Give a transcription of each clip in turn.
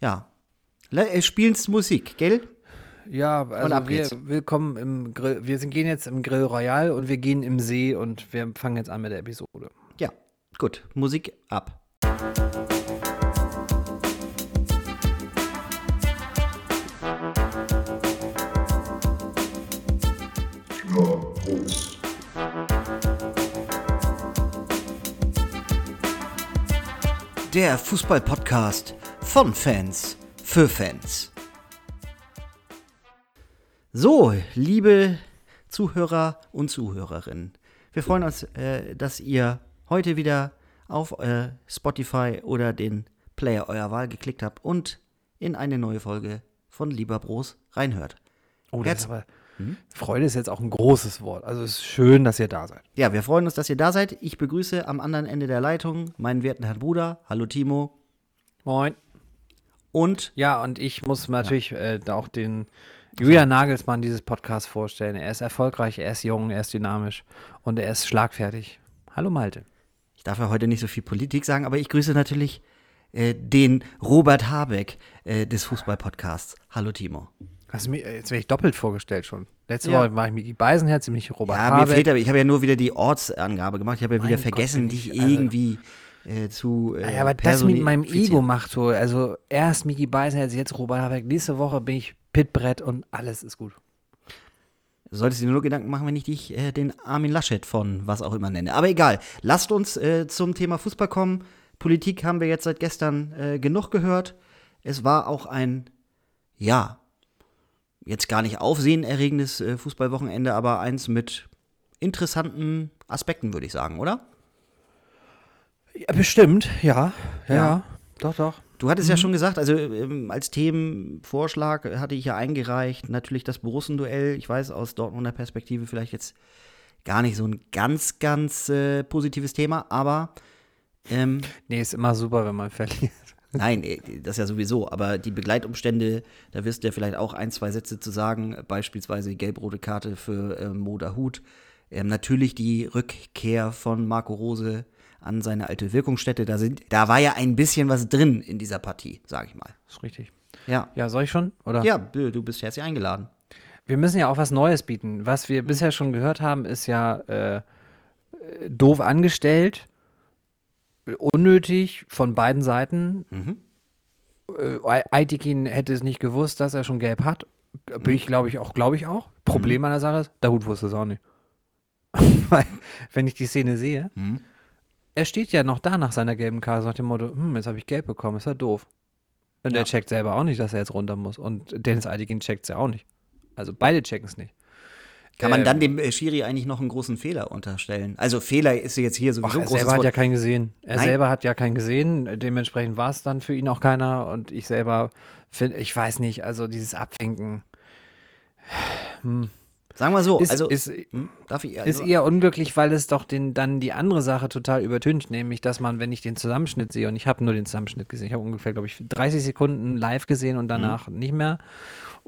Ja. Äh, Spielen's Musik, gell? Ja, also wir geht's. willkommen im Grill. Wir sind, gehen jetzt im Grill Royal und wir gehen im See und wir fangen jetzt an mit der Episode. Ja. Gut. Musik ab. Der Fußball-Podcast von Fans für Fans. So, liebe Zuhörer und Zuhörerinnen, wir freuen uns, äh, dass ihr heute wieder auf äh, Spotify oder den Player eurer Wahl geklickt habt und in eine neue Folge von Lieber Bros reinhört. Oh, das ist aber, Freude ist jetzt auch ein großes Wort. Also es ist schön, dass ihr da seid. Ja, wir freuen uns, dass ihr da seid. Ich begrüße am anderen Ende der Leitung meinen werten Herrn Bruder. Hallo Timo. Moin. Und Ja, und ich muss natürlich äh, da auch den Julian Nagelsmann dieses Podcast vorstellen. Er ist erfolgreich, er ist jung, er ist dynamisch und er ist schlagfertig. Hallo Malte. ich darf ja heute nicht so viel Politik sagen, aber ich grüße natürlich äh, den Robert Habeck äh, des Fußball-Podcasts. Hallo Timo. Mir, äh, jetzt werde ich doppelt vorgestellt schon. Letzte Ja. Woche war ich Miki Beisenherz, ziemlich Robert Ja, mir Habeck. fehlt aber, ich habe ja nur wieder die Ortsangabe gemacht. Ich habe ja wieder Mein vergessen, Gott, dich also- irgendwie äh, zu. Äh, Ja, aber das mit meinem. Ego macht so. Also erst Miki Beisenherz, jetzt Robert Habeck. Nächste Woche bin ich Pitbrett und alles ist gut. Solltest du dir nur Gedanken machen, wenn ich dich äh, den Armin Laschet von was auch immer nenne. Aber egal. Lasst uns äh, zum Thema Fußball kommen. Politik haben wir jetzt seit gestern äh, genug gehört. Es war auch ein, ja, jetzt gar nicht aufsehenerregendes äh, Fußballwochenende, aber eins mit interessanten Aspekten, würde ich sagen, oder? Ja, bestimmt, ja. Ja, Ja. doch, doch. Du hattest ja schon gesagt, also ähm, als Themenvorschlag hatte ich ja eingereicht, natürlich das Borussen-Duell. Ich weiß, aus Dortmunder Perspektive vielleicht jetzt gar nicht so ein ganz, ganz äh, positives Thema, aber ähm, Nee, ist immer super, wenn man verliert. nein, äh, das ja sowieso. Aber die Begleitumstände, da wirst du ja vielleicht auch ein, zwei Sätze zu sagen, beispielsweise die gelb-rote Karte für ähm, Moda Hut. Ähm, natürlich die Rückkehr von Marco Rose an seine alte Wirkungsstätte. Da, sind, da war ja ein bisschen was drin in dieser Partie, sage ich mal. Ist richtig. Ja. Ja, soll ich schon? Oder? Ja, du du bist herzlich eingeladen. Wir müssen ja auch was Neues bieten. Was wir bisher schon gehört haben, ist ja äh, doof angestellt, unnötig von beiden Seiten. Äh, Aitikin hätte es nicht gewusst, dass er schon gelb hat. Bin ich, glaube ich, auch, glaube ich auch. Problem an der Sache ist, Dahut wusste es auch nicht. Weil, wenn ich die Szene sehe, er steht ja noch da nach seiner gelben Karte, nach dem Motto, hm, jetzt habe ich gelb bekommen, ist ja doof. Und Ja. er checkt selber auch nicht, dass er jetzt runter muss. Und Dennis Aitikin checkt es ja auch nicht. Also beide checken es nicht. Kann man Ähm, dann dem äh, Schiri eigentlich noch einen großen Fehler unterstellen? Also Fehler ist jetzt hier sowieso ein er selber hat Wort. ja keinen gesehen. Er Nein. selber hat ja keinen gesehen. Dementsprechend war es dann für ihn auch keiner. Und ich selber finde, ich weiß nicht, also dieses Abwinken Sagen wir so, ist, also ist, hm, darf ich ist also, eher unglücklich, weil es doch den, dann die andere Sache total übertüncht, nämlich, dass man, wenn ich den Zusammenschnitt sehe, und ich habe nur den Zusammenschnitt gesehen, ich habe ungefähr, glaube ich, 30 Sekunden live gesehen und danach nicht mehr.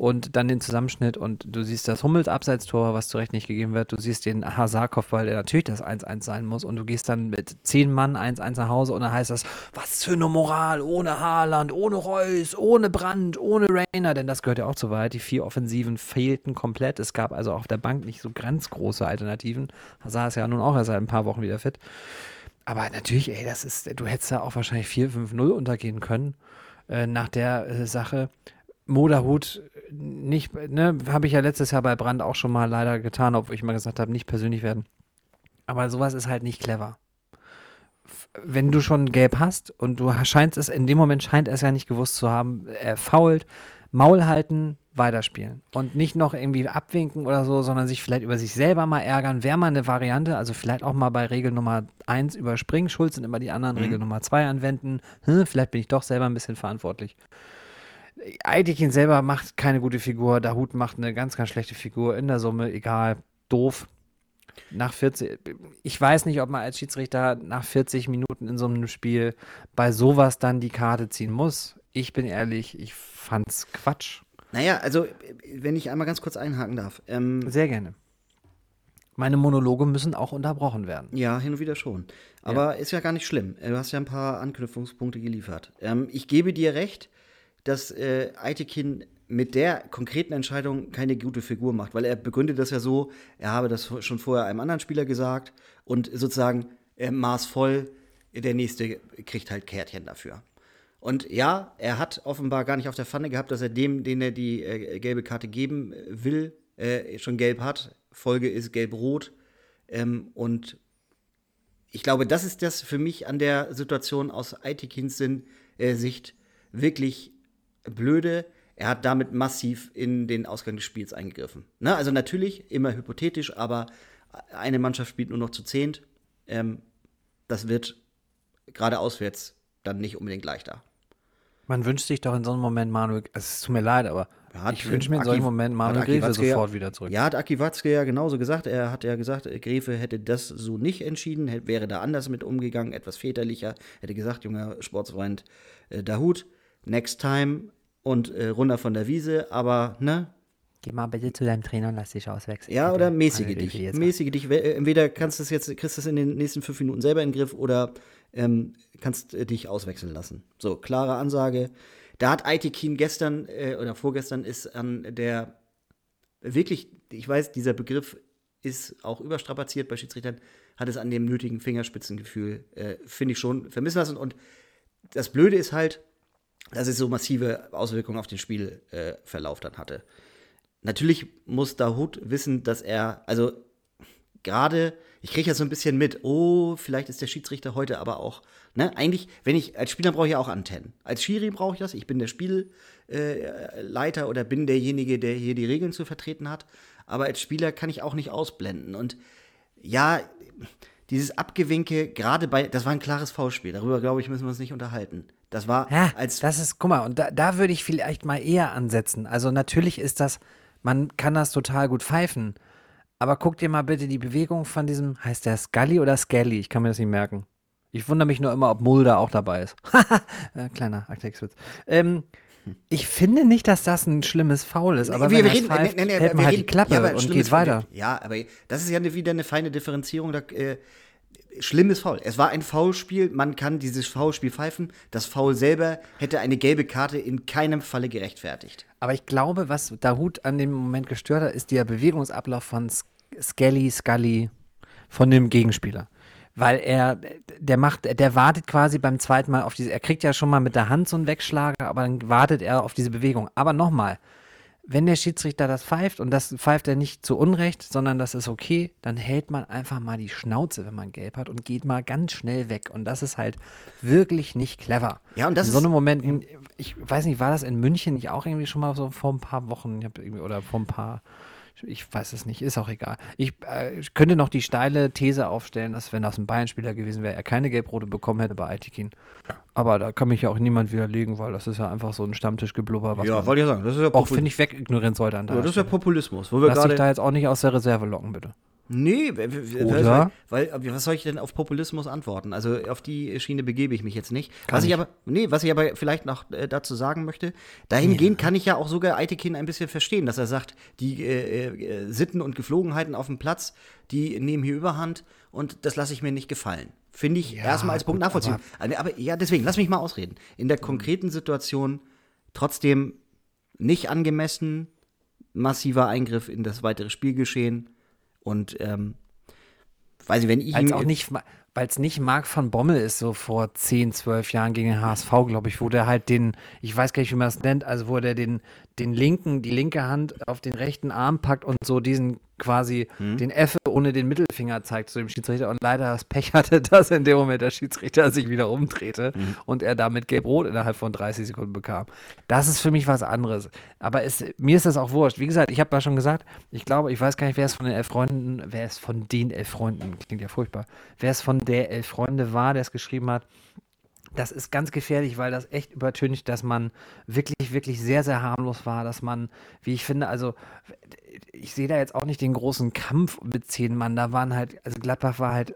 Und dann den Zusammenschnitt und du siehst das Hummels Abseitstor, was zu Recht nicht gegeben wird. Du siehst den Hazard-Kopfball, der natürlich das 1-1 sein muss. Und du gehst dann mit 10 Mann 1-1 nach Hause und dann heißt das, was für eine Moral, ohne Haaland, ohne Reus, ohne Brandt, ohne Rainer, denn das gehört ja auch zu weit. Die vier Offensiven fehlten komplett. Es gab also auf der Bank nicht so ganz große Alternativen. Hazard ist ja nun auch erst seit ein paar Wochen wieder fit. Aber natürlich, ey, das ist, du hättest da auch wahrscheinlich 4-5-0 untergehen können äh, nach der äh, Sache. Moderhut nicht, ne, habe ich ja letztes Jahr bei Brand auch schon mal leider getan, obwohl ich mal gesagt habe, nicht persönlich werden. Aber sowas ist halt nicht clever. Wenn du schon gelb hast und du scheinst es, in dem Moment scheint er es ja nicht gewusst zu haben, er fault, Maul halten, weiterspielen. Und nicht noch irgendwie abwinken oder so, sondern sich vielleicht über sich selber mal ärgern. Wäre mal eine Variante, also vielleicht auch mal bei Regel Nummer 1 überspringen, Schuld sind immer die anderen, Regel Nummer 2 anwenden. Hm, vielleicht bin ich doch selber ein bisschen verantwortlich. Eitikin selber macht keine gute Figur, Dahut macht eine ganz, ganz schlechte Figur. In der Summe, egal, doof. Nach 40, ich weiß nicht, ob man als Schiedsrichter nach 40 Minuten in so einem Spiel bei sowas dann die Karte ziehen muss. Ich bin ehrlich, ich fand's Quatsch. naja, also wenn ich einmal ganz kurz einhaken darf. Ähm, Sehr gerne. Meine Monologe müssen auch unterbrochen werden. ja, hin und wieder schon. Aber ist ja gar nicht schlimm. Du hast ja ein paar Anknüpfungspunkte geliefert. Ähm, ich gebe dir recht, dass äh, mit der konkreten Entscheidung keine gute Figur macht, weil er begründet das ja so, er habe das schon vorher einem anderen Spieler gesagt und sozusagen äh, maßvoll, der nächste kriegt halt Kärtchen dafür. Und ja, er hat offenbar gar nicht auf der Pfanne gehabt, dass er dem, den er die äh, gelbe Karte geben äh, will, äh, schon gelb hat. Folge ist gelb-rot. Ähm, und ich glaube, das ist das für mich an der Situation aus Aitikins äh, Sicht wirklich blöde. Er hat damit massiv in den Ausgang des Spiels eingegriffen. Ne? Also natürlich, immer hypothetisch, aber eine Mannschaft spielt nur noch zu zehnt. Ähm, das wird gerade auswärts dann nicht unbedingt leichter. Man wünscht sich doch in so einem Moment Manuel, es tut mir leid, aber hat, ich wünsche mir in so einem Moment Manuel Gräfe sofort wieder zurück. Ja, hat Aki Watzke ja genauso gesagt. Er hat ja gesagt, Gräfe hätte das so nicht entschieden, hätte, wäre da anders mit umgegangen, etwas väterlicher. Hätte gesagt, junger Sportsfreund äh, Dahut, next time und äh, runter von der Wiese, aber ne, Geh mal bitte zu deinem Trainer und lass dich auswechseln. Ja, oder mäßige dich. Mäßige dich. Entweder kannst du es jetzt, kriegst du es in den nächsten fünf Minuten selber in den Griff oder ähm, kannst äh, dich auswechseln lassen. So, klare Ansage. Da hat Aitekin gestern äh, oder vorgestern ist an der wirklich, ich weiß, dieser Begriff ist auch überstrapaziert bei Schiedsrichtern, hat es an dem nötigen Fingerspitzengefühl, äh, finde ich schon, vermissen lassen. Und das Blöde ist halt, dass es so massive Auswirkungen auf den Spielverlauf dann hatte. Natürlich muss Dahut wissen, dass er, also gerade, ich kriege ja so ein bisschen mit, oh, vielleicht ist der Schiedsrichter heute aber auch, ne, eigentlich, wenn ich, als Spieler brauche ich ja auch Antennen. Als Schiri brauche ich das, ich bin der Spielleiter äh, oder bin derjenige, der hier die Regeln zu vertreten hat, aber als Spieler kann ich auch nicht ausblenden. Und ja, dieses Abgewinke, gerade bei, das war ein klares Foulspiel, darüber glaube ich, müssen wir uns nicht unterhalten. Das war ja, als. Das ist, guck mal, und da, da würde ich vielleicht mal eher ansetzen. Also natürlich ist das man kann das total gut pfeifen. Aber guck dir mal bitte die Bewegung von diesem, heißt der Scully oder Skelly? Ich kann mir das nicht merken. Ich wundere mich nur immer, ob Mulder auch dabei ist. äh, kleiner Aktexwitz. Ähm, ich finde nicht, dass das ein schlimmes Foul ist, aber wir, wenn reden, pfeift, nee, nee, nee, hält man halt reden, die Klappe ja, und geht weiter. Ja, aber das ist ja wieder eine feine Differenzierung. Da, äh, schlimmes Foul. Es war ein Foulspiel, man kann dieses Foulspiel pfeifen. Das Foul selber hätte eine gelbe Karte in keinem Falle gerechtfertigt. Aber ich glaube, was Dahut an dem Moment gestört hat, ist der Bewegungsablauf von Skelly, Scully, von dem Gegenspieler. Weil er, der macht, der wartet quasi beim zweiten Mal auf diese, er kriegt ja schon mal mit der Hand so einen Wegschlager, aber dann wartet er auf diese Bewegung. Aber nochmal, wenn der Schiedsrichter das pfeift, und das pfeift er nicht zu Unrecht, sondern das ist okay, dann hält man einfach mal die Schnauze, wenn man gelb hat und geht mal ganz schnell weg. Und das ist halt wirklich nicht clever. Ja, und das in so einem Moment, ich weiß nicht, war das in München nicht auch irgendwie schon mal so vor ein paar Wochen oder vor ein paar ich weiß es nicht, ist auch egal. Ich äh, könnte noch die steile These aufstellen, dass wenn das ein Bayern-Spieler gewesen wäre, er keine Gelbrote bekommen hätte bei Aitikin. Aber da kann mich ja auch niemand widerlegen, weil das ist ja einfach so ein Stammtischgeblubber. ja, wollte ich ja sagen. Das ist ja auch, finde ich, wegignorieren sollte an der ja, Das ist ja Populismus. Wo wir Lass dich da jetzt auch nicht aus der Reserve locken, bitte. Nee, Oder? Weil, weil, was soll ich denn auf Populismus antworten? Also auf die Schiene begebe ich mich jetzt nicht. Kann was ich, ich aber, nee, was ich aber vielleicht noch äh, dazu sagen möchte, dahingehend ja. kann ich ja auch sogar Eitekin ein bisschen verstehen, dass er sagt, die äh, äh, Sitten und Geflogenheiten auf dem Platz, die nehmen hier Überhand und das lasse ich mir nicht gefallen. Finde ich ja, erstmal als Punkt nachvollziehen. Aber, aber ja, deswegen, lass mich mal ausreden. In der konkreten Situation trotzdem nicht angemessen, massiver Eingriff in das weitere Spielgeschehen und ähm, weiß ich, wenn ich Als auch nicht, weil es nicht Marc van Bommel ist, so vor 10, 12 Jahren gegen den HSV, glaube ich, wo der halt den, ich weiß gar nicht, wie man das nennt, also wo der den, den linken, die linke Hand auf den rechten Arm packt und so diesen quasi hm. den F ohne den Mittelfinger zeigt zu dem Schiedsrichter und leider das Pech hatte, dass in dem Moment der Schiedsrichter sich wieder umdrehte hm. und er damit gelb-rot innerhalb von 30 Sekunden bekam. Das ist für mich was anderes. Aber es, mir ist das auch wurscht. Wie gesagt, ich habe ja schon gesagt, ich glaube, ich weiß gar nicht, wer es von den elf Freunden, wer es von den elf Freunden, klingt ja furchtbar, wer es von der elf Freunde war, der es geschrieben hat. Das ist ganz gefährlich, weil das echt übertüncht, dass man wirklich, wirklich sehr, sehr harmlos war, dass man, wie ich finde, also ich sehe da jetzt auch nicht den großen Kampf mit zehn Mann. Da waren halt, also Gladbach war halt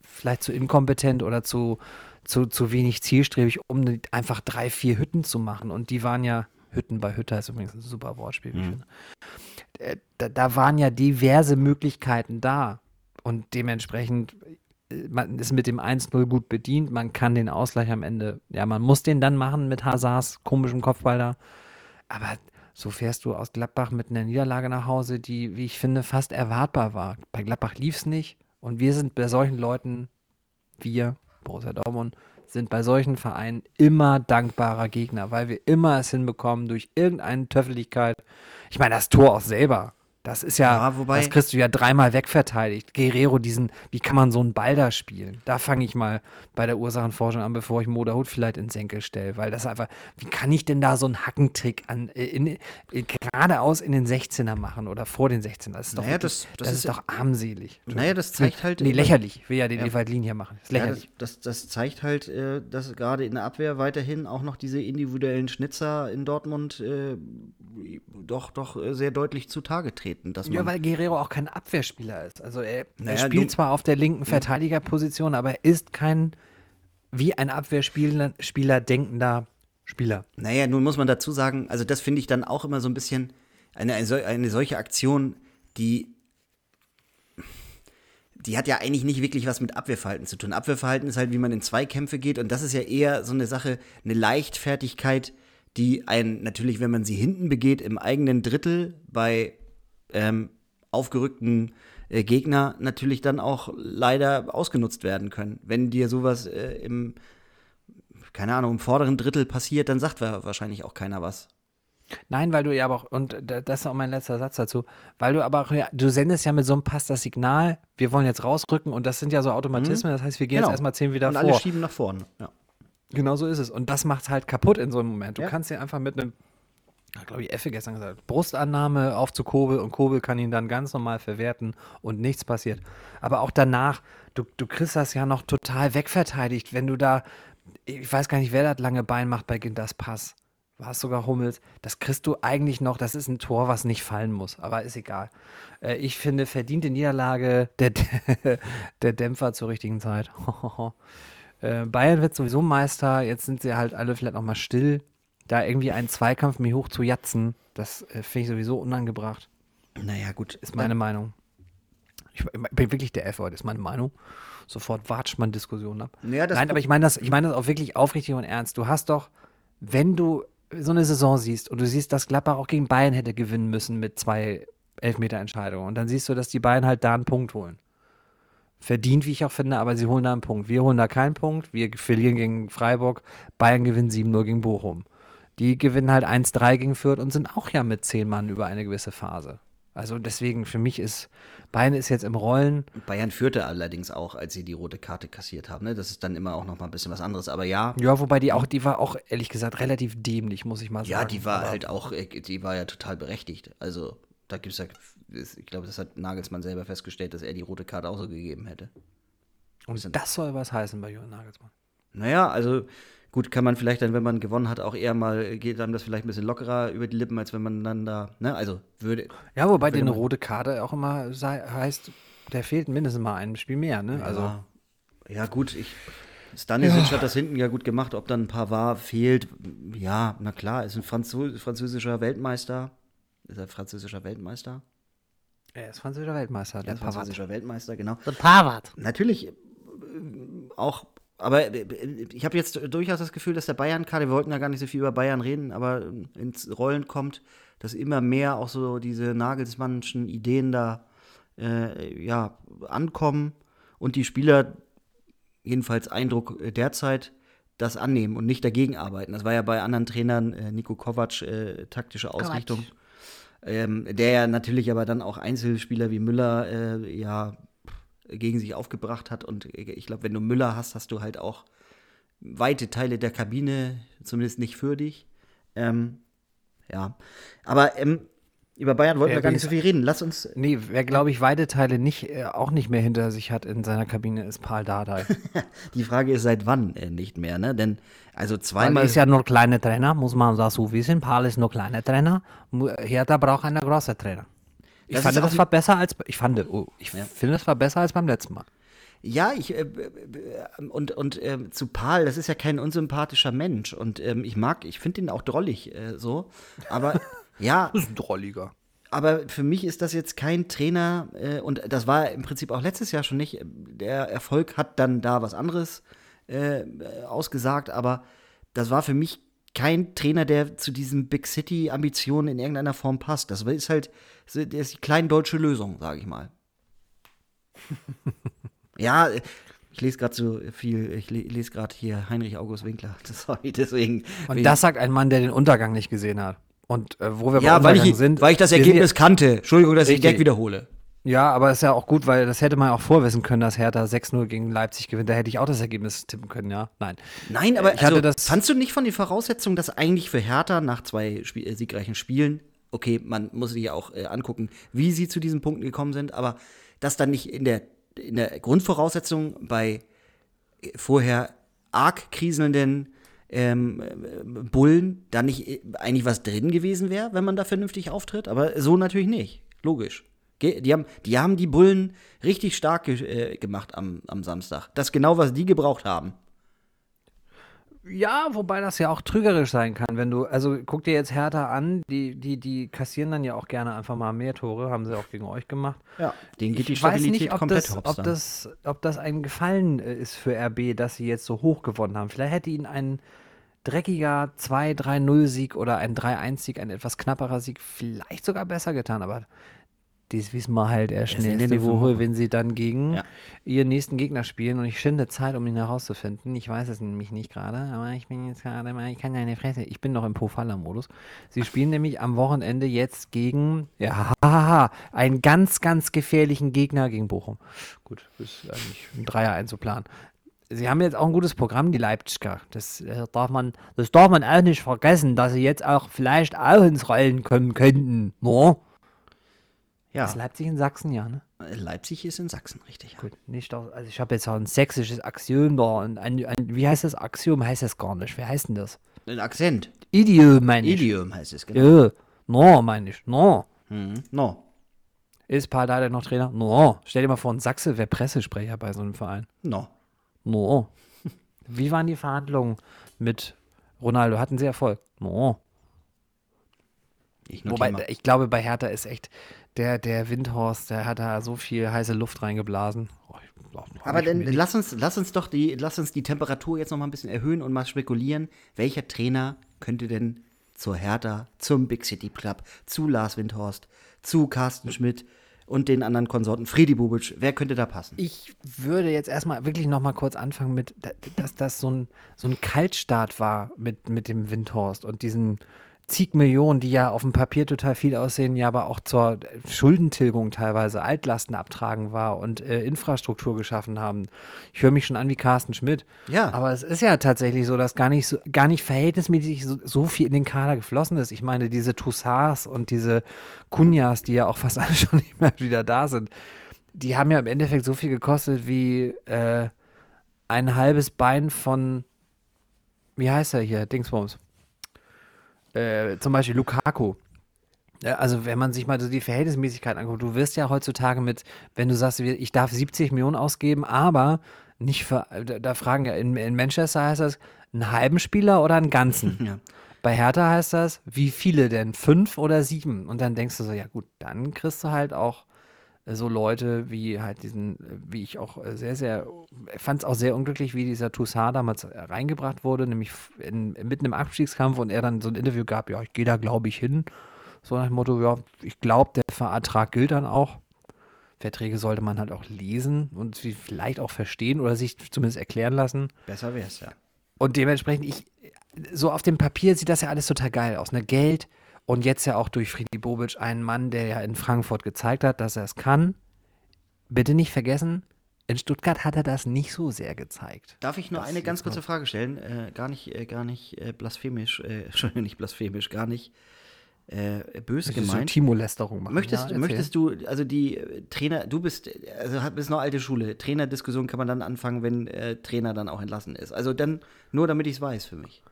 vielleicht zu inkompetent oder zu, zu, zu wenig zielstrebig, um einfach drei, vier Hütten zu machen. Und die waren ja, Hütten bei Hütter ist übrigens ein super Wortspiel, wie ich mhm. finde. Äh, da, da waren ja diverse Möglichkeiten da. Und dementsprechend man ist mit dem 1-0 gut bedient, man kann den Ausgleich am Ende, ja, man muss den dann machen mit Hazards komischem Kopfball da. Aber so fährst du aus Gladbach mit einer Niederlage nach Hause, die, wie ich finde, fast erwartbar war. Bei Gladbach lief es nicht und wir sind bei solchen Leuten, wir, Borussia Dortmund, sind bei solchen Vereinen immer dankbarer Gegner, weil wir immer es hinbekommen durch irgendeine Töffeligkeit. Ich meine, das Tor auch selber das ist ja, ja wobei, das kriegst du ja dreimal wegverteidigt. Guerrero, diesen, wie kann man so einen Ball da spielen? Da fange ich mal bei der Ursachenforschung an, bevor ich Moderhut vielleicht ins Senkel stelle, weil das einfach, wie kann ich denn da so einen Hackentrick an, äh, in, in, geradeaus in den 16er machen oder vor den 16er? Das ist doch, naja, das, das, das, ist, ist doch armselig. Naja, das zeigt halt. Nee, lächerlich. Ich will ja den ja. Ewald hier machen. Das ist lächerlich. Ja, das, das, zeigt halt, äh, dass gerade in der Abwehr weiterhin auch noch diese individuellen Schnitzer in Dortmund äh, doch, doch äh, sehr deutlich zutage treten treten. Dass ja, weil Guerrero auch kein Abwehrspieler ist. Also er, naja, er spielt zwar auf der linken Verteidigerposition, aber er ist kein wie ein Abwehrspieler Spieler denkender Spieler. Naja, nun muss man dazu sagen, also das finde ich dann auch immer so ein bisschen eine, eine solche Aktion, die die hat ja eigentlich nicht wirklich was mit Abwehrverhalten zu tun. Abwehrverhalten ist halt, wie man in Zweikämpfe geht und das ist ja eher so eine Sache, eine Leichtfertigkeit, die einen natürlich, wenn man sie hinten begeht, im eigenen Drittel bei ähm, aufgerückten äh, Gegner natürlich dann auch leider ausgenutzt werden können. Wenn dir sowas äh, im, keine Ahnung, im vorderen Drittel passiert, dann sagt wahrscheinlich auch keiner was. Nein, weil du ja aber auch, und das ist auch mein letzter Satz dazu, weil du aber auch, ja, du sendest ja mit so einem Pass das Signal, wir wollen jetzt rausrücken und das sind ja so Automatismen, mhm. das heißt, wir gehen genau. jetzt erstmal zehn wieder und vor. Und alle schieben nach vorne, ja. Genau so ist es. Und das macht es halt kaputt in so einem Moment. Du ja. kannst ja einfach mit einem hat, glaube ich, Effe gestern gesagt, Brustannahme auf zu Kobel und Kobel kann ihn dann ganz normal verwerten und nichts passiert. Aber auch danach, du, du kriegst das ja noch total wegverteidigt, wenn du da, ich weiß gar nicht, wer das lange Bein macht bei Ginters Pass. War es sogar Hummels. Das kriegst du eigentlich noch, das ist ein Tor, was nicht fallen muss, aber ist egal. Äh, ich finde, verdiente Niederlage, der, der Dämpfer zur richtigen Zeit. äh, Bayern wird sowieso Meister, jetzt sind sie halt alle vielleicht noch mal still da irgendwie einen Zweikampf mir hoch zu jatzen, das äh, finde ich sowieso unangebracht. Naja, gut. Ist meine Meinung. Ich, ich bin wirklich der F-Wort, ist meine Meinung. Sofort watscht man Diskussionen ab. Naja, Nein, aber ich meine das, ich meine das auch wirklich aufrichtig und ernst. Du hast doch, wenn du so eine Saison siehst und du siehst, dass Gladbach auch gegen Bayern hätte gewinnen müssen mit zwei Elfmeter-Entscheidungen und dann siehst du, dass die Bayern halt da einen Punkt holen. Verdient, wie ich auch finde, aber sie holen da einen Punkt. Wir holen da keinen Punkt. Wir verlieren gegen Freiburg. Bayern gewinnt 7-0 gegen Bochum. Die gewinnen halt 1-3 gegen Fürth und sind auch ja mit 10 Mann über eine gewisse Phase. Also deswegen, für mich ist, Bayern ist jetzt im Rollen. Bayern führte allerdings auch, als sie die rote Karte kassiert haben. Ne? Das ist dann immer auch noch mal ein bisschen was anderes. Aber ja. Ja, wobei die auch, die war auch, ehrlich gesagt, relativ dämlich, muss ich mal sagen. Ja, die war halt auch, äh, die war ja total berechtigt. Also da gibt es ja, ich glaube, das hat Nagelsmann selber festgestellt, dass er die rote Karte auch so gegeben hätte. Und das soll was heißen bei Jürgen Nagelsmann. Naja, also Gut, kann man vielleicht dann, wenn man gewonnen hat, auch eher mal, geht dann das vielleicht ein bisschen lockerer über die Lippen, als wenn man dann da, ne, also würde. Ja, wobei dir eine rote Karte auch immer sei, heißt, der fehlt mindestens mal ein Spiel mehr, ne? Ja. Also. Ja, gut, ich. Stanisic ja. hat das hinten ja gut gemacht, ob dann ein paar war, fehlt. Ja, na klar, ist ein Französ französischer Weltmeister. Ist er französischer Weltmeister? Er ist französischer Weltmeister. Der französischer Weltmeister, genau. Der Pavard. Natürlich äh, auch aber äh, ich habe jetzt durchaus das Gefühl, dass der Bayern-Kader, wir wollten ja gar nicht so viel über Bayern reden, aber ins Rollen kommt, dass immer mehr auch so diese Nagelsmannschen Ideen da äh, ja, ankommen und die Spieler, jedenfalls Eindruck derzeit, das annehmen und nicht dagegen arbeiten. Das war ja bei anderen Trainern, äh, Nico Kovac, äh, taktische Ausrichtung. Ähm, der ja natürlich aber dann auch Einzelspieler wie Müller äh, ja gegen sich aufgebracht hat. Und ich glaube, wenn du Müller hast, hast du halt auch weite Teile der Kabine, zumindest nicht für dich. Ähm, ja, aber ähm, über Bayern wollten wir gar nicht so viel reden. Lass uns. Nee, wer, glaube ich, weite Teile nicht, äh, auch nicht mehr hinter sich hat in seiner Kabine, ist Paul Dardai. Die Frage ist, seit wann äh, nicht mehr, ne? Denn, also zweimal. Paul ist ja nur kleiner Trainer, muss man so wissen. Paul ist nur kleiner Trainer. Hertha braucht einen großen Trainer. Ich das fand, das war besser als ich fand, oh, ich ja. finde, das war besser als beim letzten Mal. Ja, ich äh, und und äh, zu Paul, das ist ja kein unsympathischer Mensch und ähm, ich mag, ich finde ihn auch drollig äh, so, aber ja. Das ist ein drolliger. aber für mich ist das jetzt kein Trainer, äh, und das war im Prinzip auch letztes Jahr schon nicht. Der Erfolg hat dann da was anderes äh, ausgesagt, aber das war für mich kein Trainer, der zu diesen Big City-Ambitionen in irgendeiner Form passt. Das ist halt, das ist die kleine deutsche Lösung, sage ich mal. ja, ich lese gerade so viel, ich lese gerade hier Heinrich August Winkler. Sorry, deswegen. Und das sagt ein Mann, der den Untergang nicht gesehen hat. Und äh, wo wir ja, bei weil ich, sind. Weil ich das Ergebnis kannte. Entschuldigung, dass richtig. ich Gag wiederhole. Ja, aber ist ja auch gut, weil das hätte man auch vorwissen können, dass Hertha 6-0 gegen Leipzig gewinnt. Da hätte ich auch das Ergebnis tippen können, ja. Nein. Nein, aber ich also, das fandst du nicht von den Voraussetzungen, dass eigentlich für Hertha nach zwei Spiel äh, siegreichen Spielen, okay, man muss sich ja auch äh, angucken, wie sie zu diesen Punkten gekommen sind, aber dass dann nicht in der, in der Grundvoraussetzung bei äh, vorher arg kriselnden ähm, Bullen da nicht äh, eigentlich was drin gewesen wäre, wenn man da vernünftig auftritt, aber so natürlich nicht. Logisch. Die haben, die haben die Bullen richtig stark äh, gemacht am, am Samstag. Das ist genau, was die gebraucht haben. Ja, wobei das ja auch trügerisch sein kann, wenn du, also guck dir jetzt Hertha an, die, die, die kassieren dann ja auch gerne einfach mal mehr Tore, haben sie auch gegen euch gemacht. Ja, denen geht die Stabilität nicht, ob komplett das, ob das, ob das ein Gefallen äh, ist für RB, dass sie jetzt so hoch gewonnen haben. Vielleicht hätte ihnen ein dreckiger 2-3-0-Sieg oder ein 3-1-Sieg, ein etwas knapperer Sieg vielleicht sogar besser getan, aber das wissen wir halt erst das nächste Woche, wenn sie dann gegen ja. ihren nächsten Gegner spielen. Und ich schinde Zeit, um ihn herauszufinden. Ich weiß es nämlich nicht gerade, aber ich bin jetzt gerade mal, ich kann ja eine Fresse, ich bin noch im Pofalla-Modus. Sie spielen nämlich am Wochenende jetzt gegen, ja, einen ganz, ganz gefährlichen Gegner gegen Bochum. Gut, ist eigentlich ein Dreier einzuplanen. Sie haben jetzt auch ein gutes Programm, die Leipziger. Das, äh, darf man, das darf man auch nicht vergessen, dass sie jetzt auch vielleicht auch ins Rollen kommen könnten. No? Ja. Ist Leipzig in Sachsen, ja, ne? Leipzig ist in Sachsen, richtig. Ja. Gut, nicht auch, also ich habe jetzt auch ein sächsisches Axiom da und ein, ein, wie heißt das? Axiom heißt das gar nicht. Wie heißt denn das? Ein Akzent. Idiom meine ich. Idiom heißt es, genau. Ja, no, meine ich. No. Mhm. No. Ist Pardada noch Trainer? No. Stell dir mal vor, ein Sachse wäre Pressesprecher bei so einem Verein. No. No. Wie waren die Verhandlungen mit Ronaldo? Hatten sie Erfolg? No. Ich Wobei, mal. ich glaube, bei Hertha ist echt, der, der Windhorst, der hat da so viel heiße Luft reingeblasen. Oh, Aber dann lass uns, lass uns doch die, lass uns die Temperatur jetzt noch mal ein bisschen erhöhen und mal spekulieren, welcher Trainer könnte denn zur Hertha, zum Big City Club, zu Lars Windhorst, zu Carsten Schmidt und den anderen Konsorten, Friedi Bubic, wer könnte da passen? Ich würde jetzt erstmal wirklich noch mal kurz anfangen mit, dass das so ein, so ein Kaltstart war mit, mit dem Windhorst und diesen zig Millionen, die ja auf dem Papier total viel aussehen, ja aber auch zur Schuldentilgung teilweise Altlasten abtragen war und äh, Infrastruktur geschaffen haben. Ich höre mich schon an wie Carsten Schmidt. Ja. Aber es ist ja tatsächlich so, dass gar nicht so, gar nicht verhältnismäßig so, so viel in den Kader geflossen ist. Ich meine, diese Tussars und diese Kunjas, die ja auch fast alle schon nicht mehr wieder da sind, die haben ja im Endeffekt so viel gekostet wie äh, ein halbes Bein von, wie heißt er hier, Dingsbums? Äh, zum Beispiel Lukaku. Also wenn man sich mal so die Verhältnismäßigkeit anguckt, du wirst ja heutzutage mit, wenn du sagst, ich darf 70 Millionen ausgeben, aber nicht für, da fragen ja, in, in Manchester heißt das, einen halben Spieler oder einen ganzen. Ja. Bei Hertha heißt das, wie viele denn? Fünf oder sieben? Und dann denkst du so, ja gut, dann kriegst du halt auch so Leute wie halt diesen, wie ich auch sehr, sehr, fand es auch sehr unglücklich, wie dieser Toussaint damals reingebracht wurde, nämlich in, mitten im Abstiegskampf und er dann so ein Interview gab, ja, ich gehe da glaube ich hin. So nach dem Motto, ja, ich glaube, der Vertrag gilt dann auch. Verträge sollte man halt auch lesen und sie vielleicht auch verstehen oder sich zumindest erklären lassen. Besser wäre es, ja. Und dementsprechend, ich, so auf dem Papier sieht das ja alles total geil aus. Ne? Geld, und jetzt ja auch durch Friedi Bobic einen Mann, der ja in Frankfurt gezeigt hat, dass er es kann. Bitte nicht vergessen, in Stuttgart hat er das nicht so sehr gezeigt. Darf ich nur eine ganz kurze Frage stellen? Äh, gar nicht, äh, gar nicht äh, blasphemisch, äh, Entschuldigung, nicht blasphemisch, gar nicht äh, böse gemeint. So Timo-Lästerung machen. Möchtest, ja, möchtest du, also die äh, Trainer, du bist, also bist noch alte Schule. Trainerdiskussion kann man dann anfangen, wenn äh, Trainer dann auch entlassen ist. Also dann, nur damit ich es weiß für mich.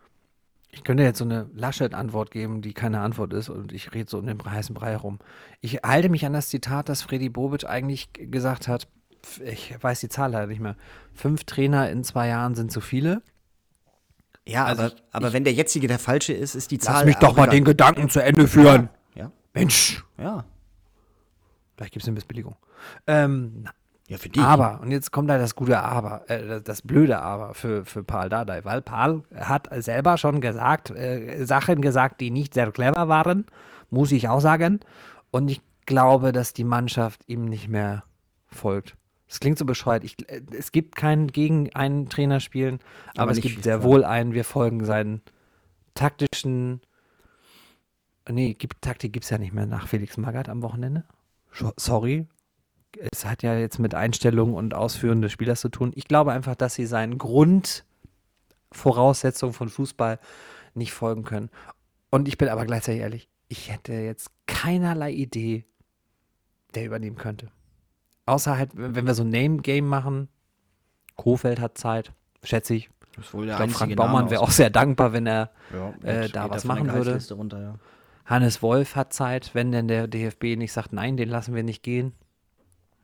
Ich könnte jetzt so eine Laschet-Antwort geben, die keine Antwort ist und ich rede so um den heißen Brei herum. Ich halte mich an das Zitat, das Freddy Bobic eigentlich gesagt hat. Ich weiß die Zahl leider nicht mehr. Fünf Trainer in zwei Jahren sind zu viele. Ja, also aber, ich, aber wenn der jetzige der falsche ist, ist die Zahl. Lass mich doch mal den Gedanken zu Ende führen. Ja. Mensch, Ja. vielleicht gibt es eine Missbilligung. Ähm, Ja, für dich. aber, und jetzt kommt da das gute Aber, äh, das blöde Aber für, für Paul Dardai, weil Paul hat selber schon gesagt, äh, Sachen gesagt, die nicht sehr clever waren, muss ich auch sagen. Und ich glaube, dass die Mannschaft ihm nicht mehr folgt. Es klingt so bescheuert. Ich, äh, es gibt keinen gegen einen Trainer spielen, aber, Aber es gibt sehr wohl einen, wir folgen seinen taktischen. Nee, gibt, Taktik gibt es ja nicht mehr nach Felix Magath am Wochenende. Sorry, es hat ja jetzt mit Einstellung und Ausführen des Spielers zu tun. Ich glaube einfach, dass sie seinen Grundvoraussetzungen von Fußball nicht folgen können. Und ich bin aber gleichzeitig ehrlich, ich hätte jetzt keinerlei Idee, der übernehmen könnte. Außer halt, wenn wir so ein Name-Game machen, Kofeld hat Zeit, schätze ich. Ich glaube, Frank Baumann wäre auch sehr dankbar, wenn er Ja, äh, da was machen würde. Runter, ja. Hannes Wolf hat Zeit, wenn denn der DFB nicht sagt, nein, den lassen wir nicht gehen.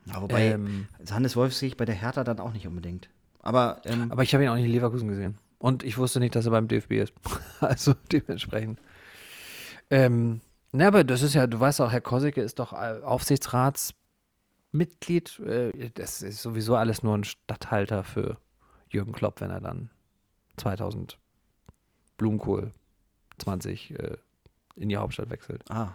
Ja, wobei, Ähm, Hannes Wolf sehe ich bei der Hertha dann auch nicht unbedingt. Aber, ähm, Aber ich habe ihn auch nicht in Leverkusen gesehen. Und ich wusste nicht, dass er beim DFB ist. also dementsprechend. Ähm, na, aber das ist ja, du weißt auch, Herr Kosicke ist doch Aufsichtsratsmitglied. Äh, das ist sowieso alles nur ein Statthalter für Jürgen Klopp, wenn er dann 2000 Blumenkohl 20 äh, in die Hauptstadt wechselt. ah,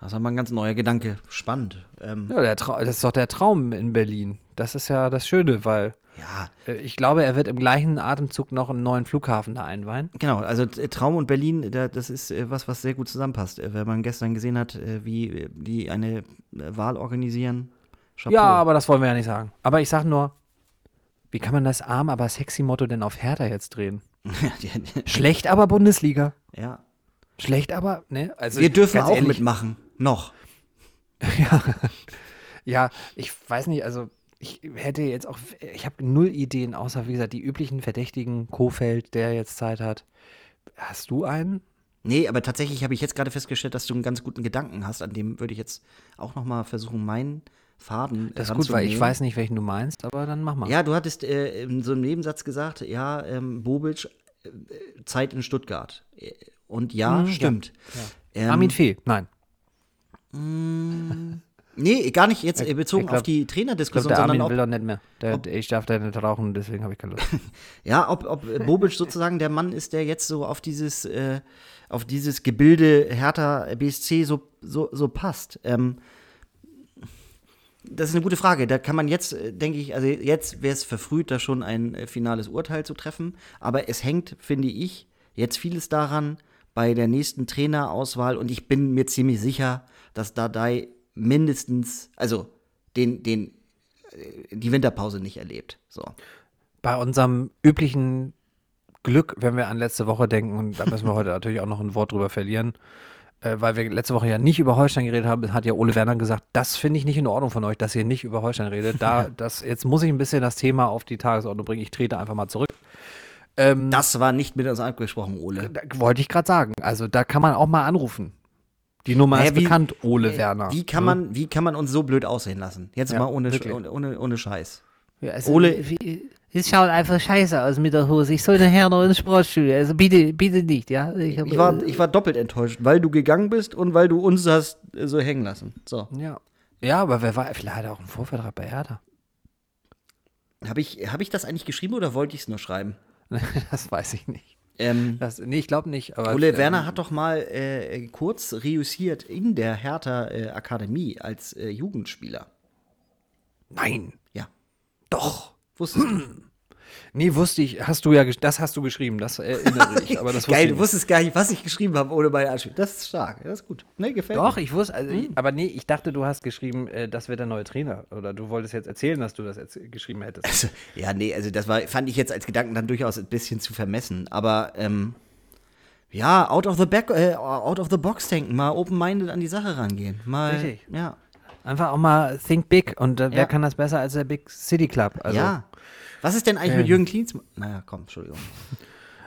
das ist mal ein ganz neuer Gedanke. Spannend. Ähm, Ja, das ist doch der Traum in Berlin. Das ist ja das Schöne, weil ja, äh, ich glaube, er wird im gleichen Atemzug noch einen neuen Flughafen da einweihen. Genau, also äh, Traum und Berlin, da, das ist äh, was, was sehr gut zusammenpasst. Wenn man gestern gesehen hat, wie die eine Wahl organisieren. Chapeau. Ja, aber das wollen wir ja nicht sagen. Aber ich sag nur, wie kann man das arm, aber sexy Motto denn auf Hertha jetzt drehen? Schlecht, aber Bundesliga. ja. Schlecht, aber, ne? Also, Wir dürfen auch ehrlich, mitmachen. Noch. Ja. ja, ich weiß nicht, also ich hätte jetzt auch, ich habe null Ideen, außer wie gesagt, die üblichen Verdächtigen, Kofeld, der jetzt Zeit hat. Hast du einen? Nee, aber tatsächlich habe ich jetzt gerade festgestellt, dass du einen ganz guten Gedanken hast. An dem würde ich jetzt auch noch mal versuchen, meinen Faden Das ist gut, weil ich weiß nicht, welchen du meinst, aber dann mach mal. Ja, du hattest äh, in so einem Nebensatz gesagt, ja, ähm, Bobic, äh, Zeit in Stuttgart. Äh, Und ja, Mhm, ja. stimmt. Ähm, Armin Fee, nein. Nee, gar nicht jetzt äh, bezogen ich glaub- auf die Trainerdiskussion, der sondern Armin ob, will doch nicht mehr. Der, ich darf da nicht rauchen, deswegen habe ich keine Lust. ja, ob, ob äh, Bobic sozusagen der Mann ist, der jetzt so auf dieses, äh, auf dieses Gebilde Hertha BSC so, so, so passt. Ähm, das ist eine gute Frage. Da kann man jetzt, äh, denke ich, also jetzt wäre es verfrüht, da schon ein äh, finales Urteil zu treffen. Aber es hängt, finde ich, jetzt vieles daran bei der nächsten Trainerauswahl und ich bin mir ziemlich sicher, dass Dadai mindestens, also den, den, äh, die Winterpause nicht erlebt. So. Bei unserem üblichen Glück, wenn wir an letzte Woche denken, und da müssen wir heute natürlich auch noch ein Wort drüber verlieren, äh, weil wir letzte Woche ja nicht über Holstein geredet haben, hat ja Ole Werner gesagt, das finde ich nicht in Ordnung von euch, dass ihr nicht über Holstein redet. Da, das, jetzt muss ich ein bisschen das Thema auf die Tagesordnung bringen. Ich trete einfach mal zurück. Ähm, Das war nicht mit uns abgesprochen, Ole. da wollte ich gerade sagen. Also da kann man auch mal anrufen. Die Nummer Naja, ist wie- bekannt, Ole Werner. Wie kann, man, wie kann man uns so blöd aussehen lassen? Jetzt Ja, mal ohne, ohne, ohne, ohne Scheiß. Ja, also, Ole- wie- Es schaut einfach scheiße aus mit der Hose. Ich soll nachher noch ins Sportstudio. Also bitte, bitte nicht, ja. Ich, hab, Ich war, ich war doppelt enttäuscht, weil du gegangen bist und weil du uns hast äh, so hängen lassen. So. ja. ja, aber wer war, vielleicht hat er auch einen Vorvertrag bei Hertha. Habe ich, hab ich das eigentlich geschrieben oder wollte ich es nur schreiben? das weiß ich nicht. Ähm, Das, nee, ich glaube nicht. Aber, Ole ähm, Werner hat doch mal äh, kurz reüssiert in der Hertha äh, Akademie als äh, Jugendspieler. Nein, Ja. doch. Wusstest du? Nee, wusste ich. Hast du ja, das hast du geschrieben. Das erinnere ich. Aber das wusste Geil, ich du wusstest gar nicht, was ich geschrieben habe ohne meine Anspielung. Das ist stark, das ist gut. Ne, gefällt Doch, mir. ich wusste, also Hm? ich, aber nee, ich dachte, du hast geschrieben, äh, das wird der neue Trainer. Oder du wolltest jetzt erzählen, dass du das geschrieben hättest. Also, ja, nee, also das war, fand ich jetzt als Gedanken dann durchaus ein bisschen zu vermessen. Aber ähm, ja, out of the back, äh, out of the box denken, mal open-minded an die Sache rangehen. Mal, Richtig. Ja. Einfach auch mal think big. Und äh, wer Ja. kann das besser als der Big City Club? Also, ja. Was ist denn eigentlich Ähm. mit Jürgen Klinsmann? Naja, komm, Entschuldigung.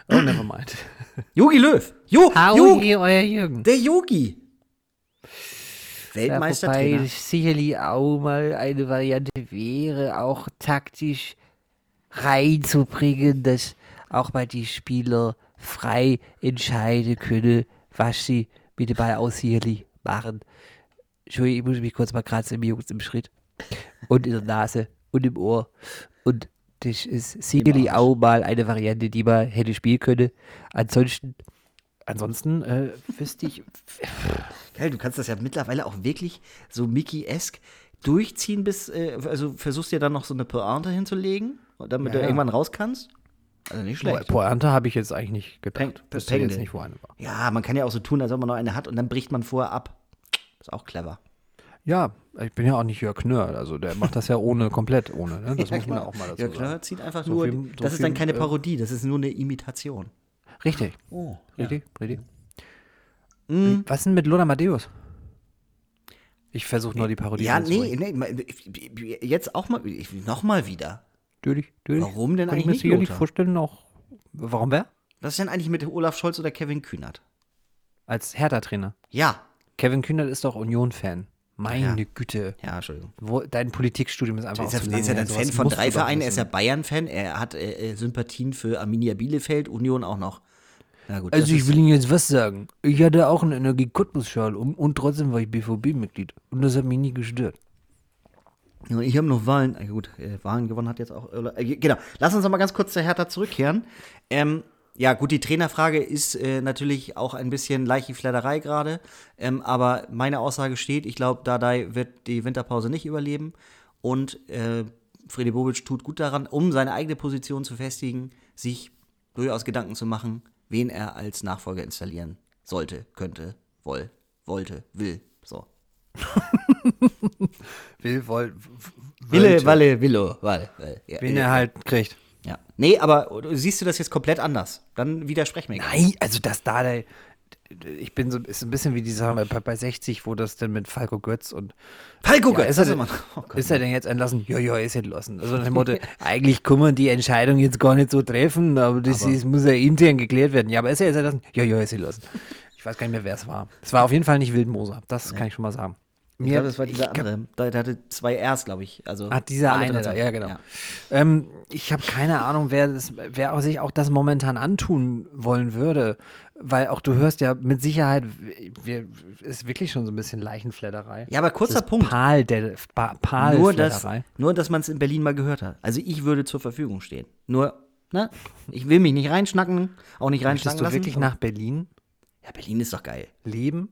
Oh, never mind. Yogi Löw. Jo, Yogi. hier, euer Jürgen. Der Yogi. Ja, Weltmeistertrainer. wobei sicherlich auch mal eine Variante wäre, auch taktisch reinzubringen, dass auch mal die Spieler frei entscheiden können, was sie mit dem Ball aus sicherlich machen. Entschuldigung, ich muss mich kurz mal kratzen, Jungs, im Schritt. Und in der Nase und im Ohr. Und das ist sicherlich auch mal eine Variante, die man hätte spielen können. Ansonsten, ansonsten äh, wüsste ich, Geil, du kannst das ja mittlerweile auch wirklich so Mickey-esk durchziehen, bis, äh, also versuchst dir dann noch so eine Pointe hinzulegen, damit Ja, du irgendwann raus kannst. Also nicht schlecht. Pointe habe ich jetzt eigentlich nicht gedacht. Peng- Wüsste jetzt nicht, wo eine war. Ja, man kann ja auch so tun, als ob man noch eine hat und dann bricht man vorher ab. Ist auch clever. Ja, ich bin ja auch nicht Jörg Knörr, also der macht das ja ohne, komplett ohne. Ne? Das Ja, muss man genau. auch mal dazu Ja, sagen. klar, zieht einfach So nur. viel- so das ist dann keine äh, Parodie, das ist nur eine Imitation. Richtig, Oh, richtig, richtig. Mhm. Was denn mit Lothar Matthäus? Ich versuche nur die Parodie Ja, nee, nee, jetzt auch mal, noch mal wieder. Natürlich, natürlich. Warum denn Kann ich eigentlich mir nicht vorstellen, auch. Warum wer? Was ist denn eigentlich mit Olaf Scholz oder Kevin Kühnert? Als Hertha-Trainer. Ja. Kevin Kühnert ist doch Union-Fan. Meine Ja. Güte. Ja, Entschuldigung. Wo, dein Politikstudium ist einfach Ist auch er, ist er lange dann her. Fan von drei Vereinen? Er ist ja. Bayern-Fan. Er hat äh, äh, Sympathien für Arminia Bielefeld, Union auch noch. Gut, Also ich ist- will Ihnen jetzt was sagen. Ich hatte auch einen energie cottbus schal und, trotzdem war ich BVB-Mitglied. Und das hat mich nie gestört. Ja, Ich habe noch Wahlen. Gut, äh, Wahlen gewonnen hat jetzt auch. Äh, genau. Lass uns noch mal ganz kurz zur Hertha zurückkehren. Ähm, ja, gut, die Trainerfrage ist äh, natürlich auch ein bisschen leichte Flatterei gerade. Ähm, aber meine Aussage steht: Ich glaube, Dardai wird die Winterpause nicht überleben. Und äh, Fredi Bobic tut gut daran, um seine eigene Position zu festigen, sich durchaus Gedanken zu machen, wen er als Nachfolger installieren sollte, könnte, woll, wollte, will. So. Will, woll, Wille, Walle, Willo, Walle. Ja, Wen er halt kriegt. Ja. Nee, aber siehst du das jetzt komplett anders? Dann widersprech mir. Nein, also das da, der, ich bin so, ist ein bisschen wie die Sache bei, bei 60, wo das denn mit Falco Götz und Falco ja, Götz, ist, er das denn, oh ist er denn jetzt entlassen? Ja, ja, ist entlassen. Also nach dem Motto, eigentlich kann man die Entscheidung jetzt gar nicht so treffen, aber das ist, muss ja intern geklärt werden. Ja, aber ist er jetzt entlassen? Ja, ja, ist entlassen. Ich weiß gar nicht mehr, wer es war. Es war auf jeden Fall nicht Wildmoser, das kann ich schon mal sagen. Ich glaube, das war dieser andere. Der hatte zwei Rs, glaube ich. Also Ah, dieser eine da, ja, genau. Ähm, ich habe keine Ahnung, wer, das, wer auch sich auch das momentan antun wollen würde. Weil auch du hörst ja mit Sicherheit, wir, ist wirklich schon so ein bisschen Leichenfledderei. Ja, aber kurzer Punkt. Pal, der, pa, Pal Nur, dass, nur, dass man es in Berlin mal gehört hat. Also ich würde zur Verfügung stehen. Nur, ne? Ich will mich nicht reinschnacken, auch nicht Möchtest reinschnacken du lassen. wirklich nach Berlin ja, Berlin ist doch geil. leben?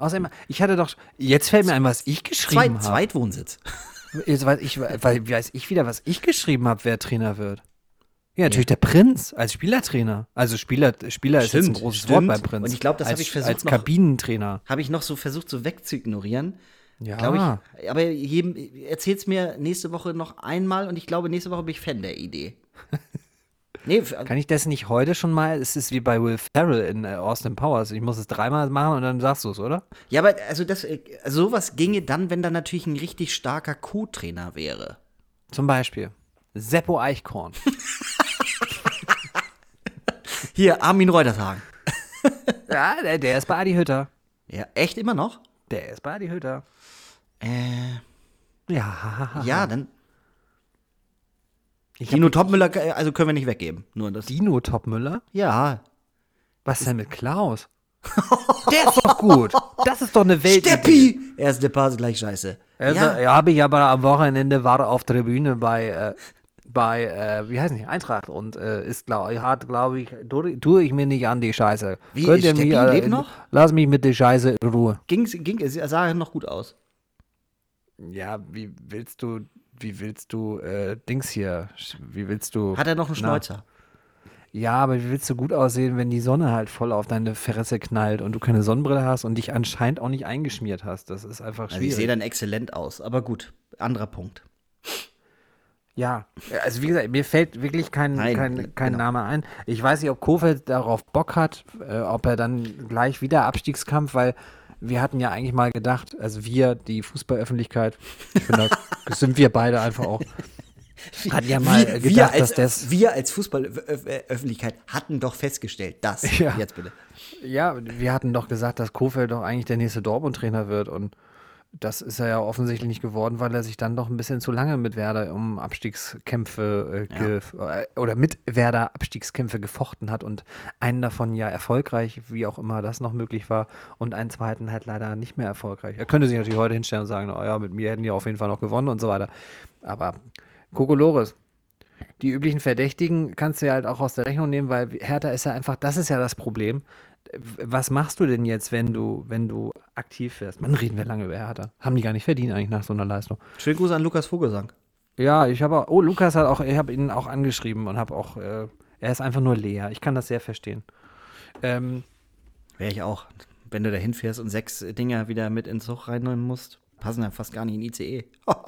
Außerdem, ich hatte doch, jetzt fällt mir ein, was ich geschrieben Zweit, habe. Zweitwohnsitz. Jetzt weiß ich, weil, weiß ich wieder, was ich geschrieben habe, wer Trainer wird. Ja, natürlich der Prinz als Spielertrainer. Also Spieler, Spieler ist jetzt ein Stimmt, großes stimmt. Wort beim Prinz. Und ich glaub, das hab Als- ich versucht Als noch- Kabinentrainer. Habe ich noch so versucht, so wegzuignorieren. Ja. Glaube ich. Aber jedem, erzähl's mir nächste Woche noch einmal und ich glaube, nächste Woche bin ich Fan der Idee. nee, Kann ich das nicht heute schon mal? Es ist wie bei Will Ferrell in äh, Austin Powers. Ich muss es dreimal machen und dann sagst du es, oder? ja, aber also das, äh, sowas ginge dann, wenn da natürlich ein richtig starker Co-Trainer wäre. Zum Beispiel Seppo Eichkorn. Hier, Armin Reutertagen. ja, der, der ist bei Adi Hütter. Ja, echt immer noch? Der ist bei Adi Hütter. Äh, Ja. ja, dann. Dino Topmüller, äh, also können wir nicht weggeben. Nur das. Dino Topmüller? Ja. Was denn mit Klaus? der ist doch gut. Das ist doch eine Welt. Steppi! Erste Pass gleich scheiße. Also, ja. ja, habe ich aber am Wochenende war auf Tribüne bei, äh, bei äh, wie heißt nicht, Eintracht und äh, ist, glaub, hat, glaube ich, tue ich mir nicht an die Scheiße. Wie, Könnt ihr Steppi mich, äh, lebt noch? Lass mich mit der Scheiße in Ruhe. Ging's, ging, es sah noch gut aus. Ja, wie willst du, wie willst du, äh, Dings hier, wie willst du. Hat er noch einen. Schnäuzer? Ja, aber wie willst du gut aussehen, wenn die Sonne halt voll auf deine Fresse knallt und du keine Sonnenbrille hast und dich anscheinend auch nicht eingeschmiert hast? Das ist einfach Also schwierig. ich sehe dann exzellent aus, aber gut. Anderer Punkt. Ja, also wie gesagt, mir fällt wirklich kein, Nein, kein, kein genau. Name ein. Ich weiß nicht, ob Kofeld darauf Bock hat, äh, ob er dann gleich wieder Abstiegskampf, weil wir hatten ja eigentlich mal gedacht, also wir, die Fußballöffentlichkeit, ich finde, das sind wir beide einfach auch, hatten ja mal wir, gedacht, wir, als, dass das, wir als Fußballöffentlichkeit hatten doch festgestellt, dass. Ja. Jetzt bitte. ja, wir hatten doch gesagt, dass Kofeld doch eigentlich der nächste Dortmund-Trainer wird und Das ist er ja offensichtlich nicht geworden, weil er sich dann doch ein bisschen zu lange mit Werder um Abstiegskämpfe äh, ge äh, oder mit Werder Abstiegskämpfe gefochten hat und einen davon ja erfolgreich, wie auch immer das noch möglich war, und einen zweiten halt leider nicht mehr erfolgreich. Er könnte sich natürlich heute hinstellen und sagen, oh ja, mit mir hätten die auf jeden Fall noch gewonnen und so weiter. Aber Kokolores, die üblichen Verdächtigen kannst du ja halt auch aus der Rechnung nehmen, weil Hertha ist ja einfach, das ist ja das Problem was machst du denn jetzt, wenn du, wenn du aktiv wirst? Man reden wir lange über Hertha. Haben die gar nicht verdient eigentlich nach so einer Leistung. Schönen Gruß an Lukas Vogelsang. Ja, ich habe oh, Lukas hat auch, ich habe ihn auch angeschrieben und habe auch, äh, er ist einfach nur leer. Ich kann das sehr verstehen. Ähm, Wäre ich auch. Wenn du da hinfährst und sechs Dinger wieder mit ins Zug reinnehmen musst, passen ja fast gar nicht in ICE.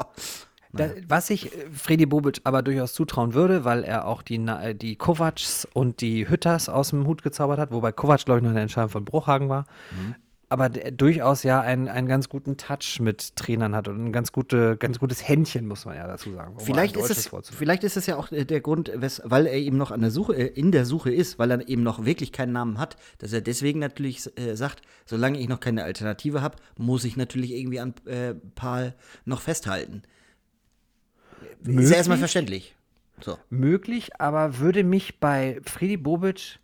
Da, was ich äh, Freddy Bobic aber durchaus zutrauen würde, weil er auch die, äh, die Kovacs und die Hütters aus dem Hut gezaubert hat, wobei Kovac, glaube ich, noch eine Entscheidung von Bruchhagen war. Mhm. Aber durchaus ja einen, einen ganz guten Touch mit Trainern hat und ein ganz, gute, ganz gutes Händchen, muss man ja dazu sagen. Um vielleicht, ist es, vielleicht ist es ja auch äh, der Grund, weil er eben noch an der Suche, in der Suche ist, weil er eben noch wirklich keinen Namen hat, dass er deswegen natürlich äh, sagt, solange ich noch keine Alternative habe, muss ich natürlich irgendwie an äh, Paul noch festhalten. Möglich, ist ja erstmal verständlich. So. Möglich, aber würde mich bei Friedi Bobic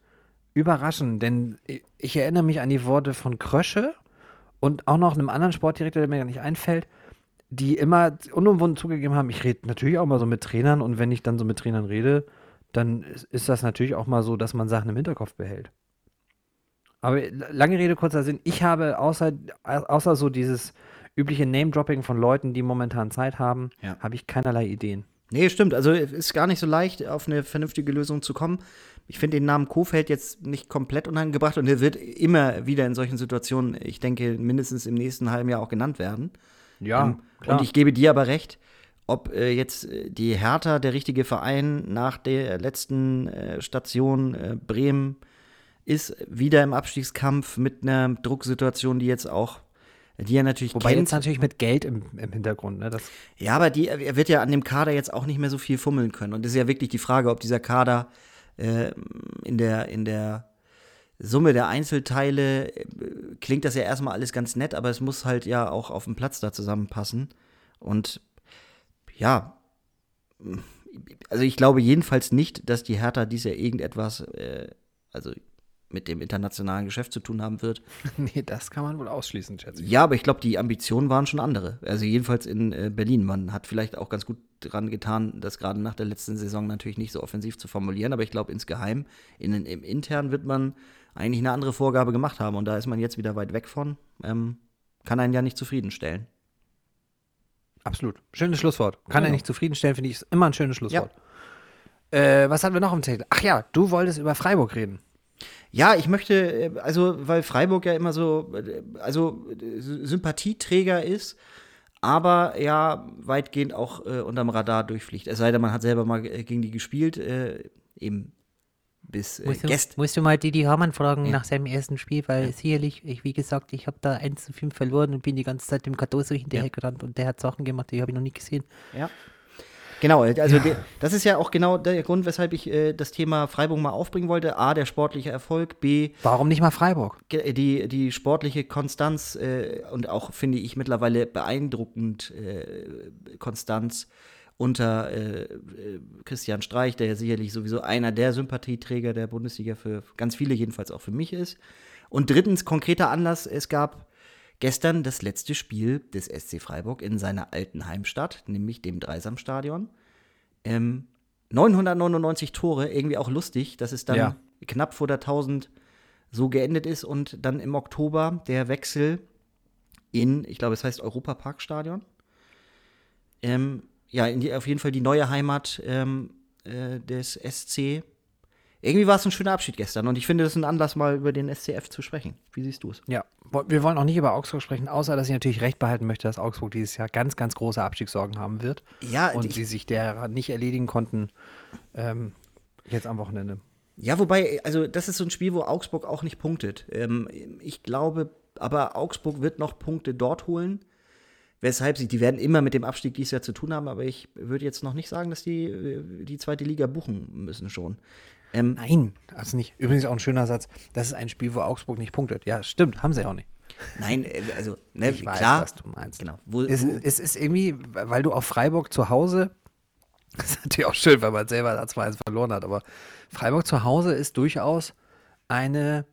überraschen, denn ich erinnere mich an die Worte von Krösche und auch noch einem anderen Sportdirektor, der mir gar nicht einfällt, die immer unumwunden zugegeben haben, ich rede natürlich auch mal so mit Trainern und wenn ich dann so mit Trainern rede, dann ist das natürlich auch mal so, dass man Sachen im Hinterkopf behält. Aber lange Rede, kurzer Sinn, ich habe außer, außer so dieses übliche Name-Dropping von Leuten, die momentan Zeit haben, ja. habe ich keinerlei Ideen. Nee, stimmt. Also ist gar nicht so leicht, auf eine vernünftige Lösung zu kommen. Ich finde den Namen Kofeld jetzt nicht komplett unangebracht und er wird immer wieder in solchen Situationen, ich denke, mindestens im nächsten halben Jahr auch genannt werden. Ja, ähm, klar. Und ich gebe dir aber recht, ob äh, jetzt äh, die Hertha der richtige Verein nach der letzten äh, Station äh, Bremen ist, wieder im Abstiegskampf mit einer Drucksituation, die jetzt auch die er natürlich Wobei kennt. jetzt natürlich mit Geld im, im Hintergrund. Ne? Das ja, aber die, er wird ja an dem Kader jetzt auch nicht mehr so viel fummeln können. Und es ist ja wirklich die Frage, ob dieser Kader äh, in, der, in der Summe der Einzelteile äh, klingt das ja erstmal alles ganz nett, aber es muss halt ja auch auf dem Platz da zusammenpassen. Und ja, also ich glaube jedenfalls nicht, dass die Hertha dies ja irgendetwas, äh, also mit dem internationalen Geschäft zu tun haben wird. nee, das kann man wohl ausschließen, schätze ich. Ja, aber ich glaube, die Ambitionen waren schon andere. Also jedenfalls in äh, Berlin. Man hat vielleicht auch ganz gut dran getan, das gerade nach der letzten Saison natürlich nicht so offensiv zu formulieren, aber ich glaube, insgeheim, in, im Intern wird man eigentlich eine andere Vorgabe gemacht haben und da ist man jetzt wieder weit weg von. Ähm, kann einen ja nicht zufriedenstellen. Absolut. Schönes Schlusswort. Kann genau. er nicht zufriedenstellen, finde ich, ist immer ein schönes Schlusswort. Ja. Äh, was hatten wir noch im Zettel? Ach ja, du wolltest über Freiburg reden. Ja, ich möchte, äh, also, weil Freiburg ja immer so, äh, also Sympathieträger ist, aber ja weitgehend auch äh, unterm Radar durchfliegt. Es sei denn, man hat selber mal äh, gegen die gespielt, äh, eben bis äh, musst, du, musst du mal Didi Hamann fragen ja. nach seinem ersten Spiel, weil ja. sicherlich, ich, wie gesagt, ich habe da 1 zu 5 verloren und bin die ganze Zeit dem Cardoso hinterhergerannt ja. und der hat Sachen gemacht, die habe ich noch nie gesehen. Ja. Genau, also ja. das ist ja auch genau der Grund, weshalb ich äh, das Thema Freiburg mal aufbringen wollte. A, der sportliche Erfolg, B. Warum nicht mal Freiburg? Die, die sportliche Konstanz äh, und auch, finde ich, mittlerweile beeindruckend äh, Konstanz unter äh, äh, Christian Streich, der ja sicherlich sowieso einer der Sympathieträger der Bundesliga für ganz viele, jedenfalls auch für mich ist. Und drittens, konkreter Anlass, es gab Gestern das letzte Spiel des SC Freiburg in seiner alten Heimstadt, nämlich dem Dreisamstadion. Ähm, 999 Tore, irgendwie auch lustig, dass es dann ja. knapp vor der 1000 so geendet ist und dann im Oktober der Wechsel in, ich glaube, es heißt Europaparkstadion. Ähm, ja, die, auf jeden Fall die neue Heimat ähm, äh, des SC irgendwie war es ein schöner Abschied gestern und ich finde, das ist ein Anlass, mal über den SCF zu sprechen. Wie siehst du es? Ja, wir wollen auch nicht über Augsburg sprechen, außer dass ich natürlich recht behalten möchte, dass Augsburg dieses Jahr ganz, ganz große Abstiegssorgen haben wird. Ja, und sie sich der nicht erledigen konnten ähm, jetzt am Wochenende. Ja, wobei, also das ist so ein Spiel, wo Augsburg auch nicht punktet. Ähm, ich glaube, aber Augsburg wird noch Punkte dort holen. Weshalb sie, die werden immer mit dem Abstieg dieses Jahr zu tun haben, aber ich würde jetzt noch nicht sagen, dass die äh, die zweite Liga buchen müssen schon. Ähm, Nein, also nicht. Übrigens auch ein schöner Satz. Das ist ein Spiel, wo Augsburg nicht punktet. Ja, stimmt, haben sie auch nicht. Nein, äh, also, ne, Ich weiß, klar. was du meinst. Genau. Wo, Es, wo, es ist irgendwie, weil du auf Freiburg zu Hause, das ist natürlich auch schön, weil man selber da zwar eins verloren hat, aber Freiburg zu Hause ist durchaus eine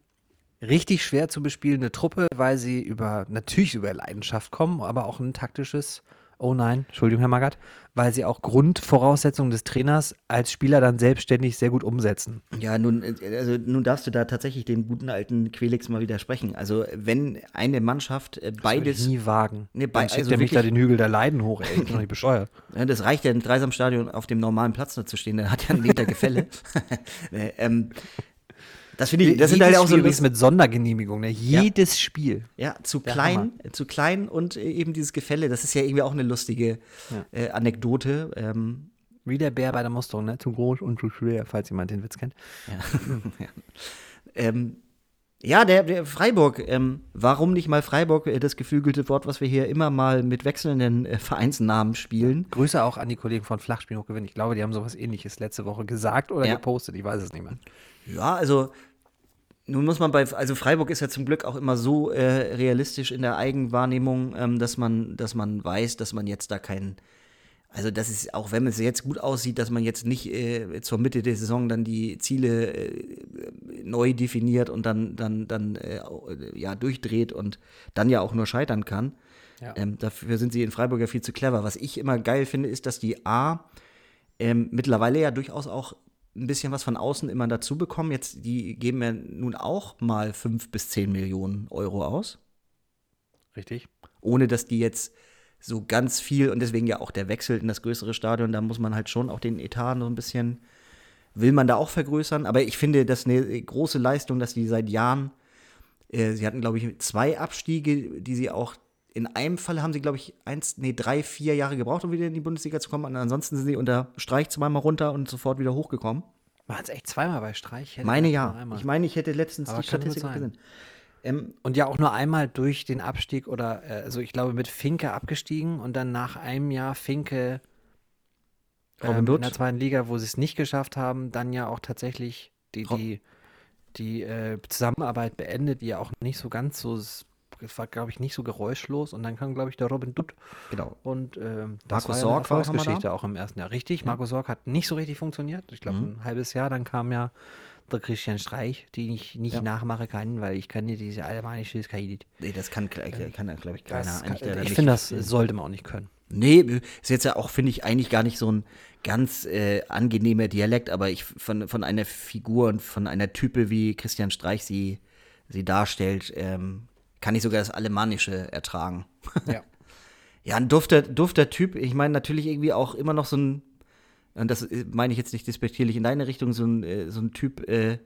richtig schwer zu bespielende Truppe, weil sie über, natürlich über Leidenschaft kommen, aber auch ein taktisches, oh nein, Entschuldigung, Herr Magath, weil sie auch Grundvoraussetzungen des Trainers als Spieler dann selbstständig sehr gut umsetzen. Ja, nun, äh, also nun darfst du da tatsächlich den guten alten Quelix mal widersprechen. Also wenn eine Mannschaft äh, Würde ich beides, nie wagen. Nee, bei- Dann also er mich da den Hügel der Leiden hoch, ey. Ich bin doch nicht bescheuert. ja, das reicht ja im Dreisamstadion auf dem normalen Platz nur zu stehen, der hat ja einen Meter Gefälle. Nee, ähm, das finde ich, das sind halt auch so übrigens mit Sondergenehmigung, ne? Jedes Spiel. ja, zu Der klein, zu klein und äh, eben dieses Gefälle, das ist ja irgendwie auch eine lustige äh, Anekdote. Ähm, Wie der Bär bei der Musterung, ne? Zu groß und zu schwer, falls jemand den Witz kennt. Ähm, ja, der, der Freiburg, ähm, warum nicht mal Freiburg, äh, das geflügelte Wort, was wir hier immer mal mit wechselnden äh, Vereinsnamen spielen. Grüße auch an die Kollegen von Flachspiel hochgewinn. Ich glaube, die haben sowas ähnliches letzte Woche gesagt oder Ja. gepostet. Ich weiß es nicht mehr. Ja, also nun muss man bei, also Freiburg ist ja zum Glück auch immer so äh, realistisch in der Eigenwahrnehmung, ähm, dass man, dass man weiß, dass man jetzt da keinen, also das ist, auch wenn es jetzt gut aussieht, dass man jetzt nicht äh, zur Mitte der Saison dann die Ziele äh, neu definiert und dann, dann, dann äh, äh, ja, durchdreht und dann ja auch nur scheitern kann. Ja. Ähm, dafür sind sie in Freiburg ja viel zu clever. Was ich immer geil finde, ist, dass die A ähm, mittlerweile ja durchaus auch ein bisschen was von außen immer dazu bekommen. Jetzt, die geben ja nun auch mal fünf bis zehn Millionen Euro aus, Richtig? ohne dass die jetzt so ganz viel und deswegen ja auch der Wechsel in das größere Stadion, da muss man halt schon auch den Etat so ein bisschen, will man da auch vergrößern. Aber ich finde, das ist eine große Leistung, dass die seit Jahren, äh, sie hatten, glaube ich, zwei Abstiege, die sie auch in einem Fall haben sie, glaube ich, eins, nee, drei, vier Jahre gebraucht, um wieder in die Bundesliga zu kommen. Und ansonsten sind sie unter Streich zweimal runter und sofort wieder hochgekommen. War es echt zweimal bei Streich? Ich hätte Meine ja. Ich meine, ich hätte letztens Aber die Statistik gesehen. Ähm, Und ja auch nur einmal durch den Abstieg oder, äh, also ich glaube, mit Finke abgestiegen und dann nach einem Jahr Finke Robin ähm, in der zweiten Liga, wo sie es nicht geschafft haben, dann ja auch tatsächlich die, die, die äh, Zusammenarbeit beendet, die ja auch nicht so ganz so, es war, glaube ich, nicht so geräuschlos und dann kam, glaube ich, der Robin Dutt genau. und ähm, das Markus war ja Sorg war Erfolgsgeschichte auch im ersten Jahr. Richtig, Markus Sorg hat nicht so richtig funktioniert. Ich glaube, Mhm. ein halbes Jahr, dann kam ja der Christian Streich, den ich nicht Ja. nachmachen kann, weil ich kann nicht diese albanische Skailit. Nee, das kann, kann, kann glaube ich, keiner. Das kann, ich finde, das sollte man auch nicht können. Nee, ist jetzt ja auch, finde ich, eigentlich gar nicht so ein ganz äh, angenehmer Dialekt, aber ich von, von einer Figur und von einer Type, wie Christian Streich sie, sie darstellt, ähm, kann ich sogar das Alemannische ertragen. Ja. Ja, ein dufter, dufter Typ. Ich meine, natürlich irgendwie auch immer noch so ein, und das äh, meine ich jetzt nicht despektierlich in deine Richtung, so ein, äh, so ein Typ, äh,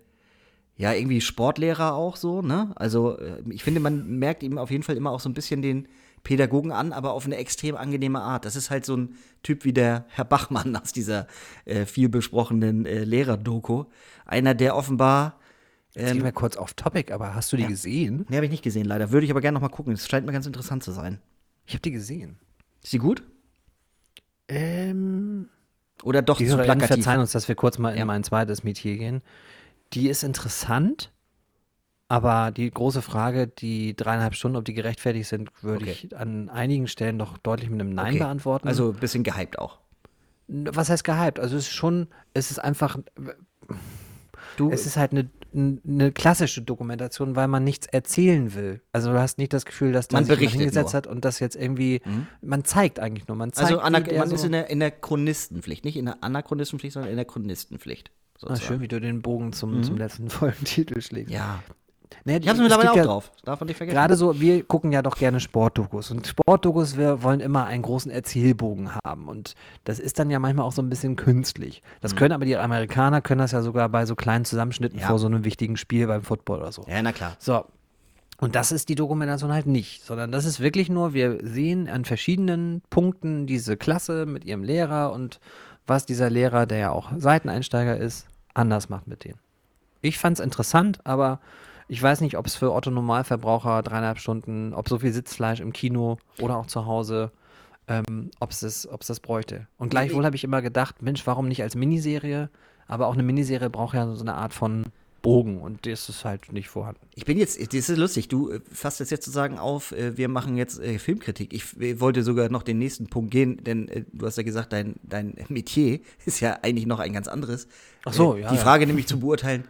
ja, irgendwie Sportlehrer auch so, ne? Also, äh, ich finde, man merkt ihm auf jeden Fall immer auch so ein bisschen den Pädagogen an, aber auf eine extrem angenehme Art. Das ist halt so ein Typ wie der Herr Bachmann aus dieser äh, viel besprochenen äh, Lehrer-Doku. Einer, der offenbar. Jetzt gehen Ähm, wir kurz auf Topic, aber hast du die Ja. gesehen? ne, habe ich nicht gesehen, leider. Würde ich aber gerne noch mal gucken. Es scheint mir ganz interessant zu sein. Ich habe die gesehen. Ist sie gut? Ähm, Oder doch die zu plakativ? verzeihen uns, dass wir kurz mal Ja. in mein zweites Metier gehen. Die ist interessant, aber die große Frage, die dreieinhalb Stunden, ob die gerechtfertigt sind, würde Okay. ich an einigen Stellen doch deutlich mit einem Nein Okay. beantworten. Also ein bisschen gehypt auch. was heißt gehypt? Also es ist schon, es ist einfach, Du, es ist halt eine, eine klassische Dokumentation, weil man nichts erzählen will. Also du hast nicht das Gefühl, dass da Man sich hingesetzt nur. hat und das jetzt irgendwie, man zeigt eigentlich nur, man zeigt, also ana- wie der man so, ist in der, in der Chronistenpflicht. Nicht in der Anachronistenpflicht, sondern in der Chronistenpflicht. Ah, schön, wie du den Bogen zum, zum letzten Folgentitel schlägst. Ja. Nee, Ich es mittlerweile auch ja drauf. Darf man nicht vergessen. Gerade so, wir gucken ja doch gerne Sportdokus. Und Sportdokus, wir wollen immer einen großen Erzählbogen haben. Und das ist dann ja manchmal auch so ein bisschen künstlich. Das können aber die Amerikaner, können das ja sogar bei so kleinen Zusammenschnitten Mhm. Ja. vor so einem wichtigen Spiel beim Football oder so. Ja, na klar. So. Und das ist die Dokumentation halt nicht, sondern das ist wirklich nur, wir sehen an verschiedenen Punkten diese Klasse mit ihrem Lehrer und was dieser Lehrer, der ja auch Seiteneinsteiger ist, anders macht mit denen. Ich fand es interessant, aber ich weiß nicht, ob es für Otto Normalverbraucher dreieinhalb Stunden, ob so viel Sitzfleisch im Kino oder auch zu Hause, ähm, ob es das, ob's das bräuchte. Und gleichwohl habe ich immer gedacht, Mensch, warum nicht als Miniserie? Aber auch eine Miniserie braucht ja so eine Art von Bogen und das ist halt nicht vorhanden. Ich bin jetzt, das ist lustig, du äh, fasst das jetzt sozusagen auf, äh, wir machen jetzt äh, Filmkritik. Ich wollte sogar noch den nächsten Punkt gehen, denn du hast ja gesagt, dein, dein Metier ist ja eigentlich noch ein ganz anderes. Ach so, ja, Die ja. Frage nämlich zu beurteilen,